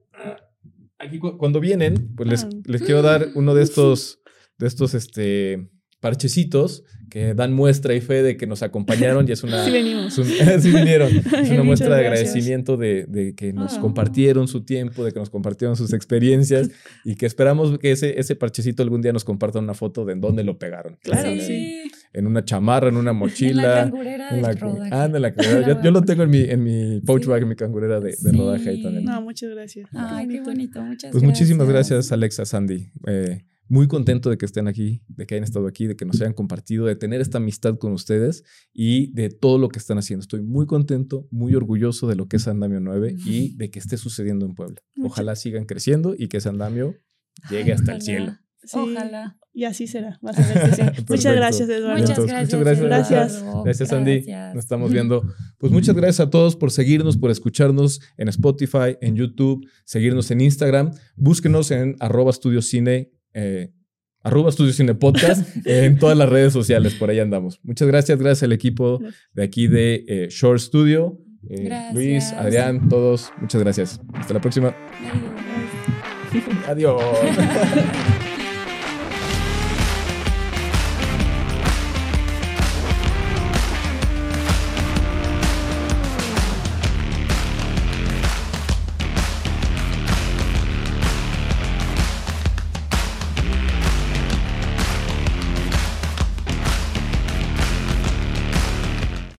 Aquí cu- cuando vienen, pues les, Ah. les quiero dar uno de (laughs) estos, de estos, este, parchecitos que dan muestra y fe de que nos acompañaron y es una. (laughs) sí venimos. es un- (laughs) sí vinieron. Es una muestra de agradecimiento de, de que nos Ah. compartieron su tiempo, de que nos compartieron sus experiencias (laughs) y que esperamos que ese, ese parchecito algún día nos comparta una foto de en dónde lo pegaron. Claro, en, Sí. en una chamarra, en una En la mochila. cangurera En la, rodaje. ah, en la cangurera. Yo, yo lo tengo en mi, en mi pouch Sí. bag, en mi cangurera de, de Sí. rodaje ahí también. No, muchas gracias. Ay, qué bonito. Muchas Pues gracias. muchísimas gracias, Alexa, Sandy. Eh, muy contento de que estén aquí, de que hayan estado aquí, de que nos hayan compartido, de tener esta amistad con ustedes y de todo lo que están haciendo. Estoy muy contento, muy orgulloso de lo que es Andamio 9 y de que esté sucediendo en Puebla. Ojalá sigan creciendo y que ese Andamio llegue hasta el cielo. Ojalá. Y así será. (laughs) muchas gracias, Eduardo. Muchas gracias. Muchas gracias. Gracias, gracias Andy. Nos estamos viendo. Pues muchas gracias a todos por seguirnos, por escucharnos en Spotify, en YouTube, seguirnos en Instagram. Búsquenos en arroba estudio cine, eh, arroba estudio cine podcast (laughs) en todas las redes sociales. Por ahí andamos. Muchas gracias. Gracias al equipo de aquí de eh, Shore Studio. Eh, Luis, Adrián, todos. Muchas gracias. Hasta la próxima. Adiós. (laughs)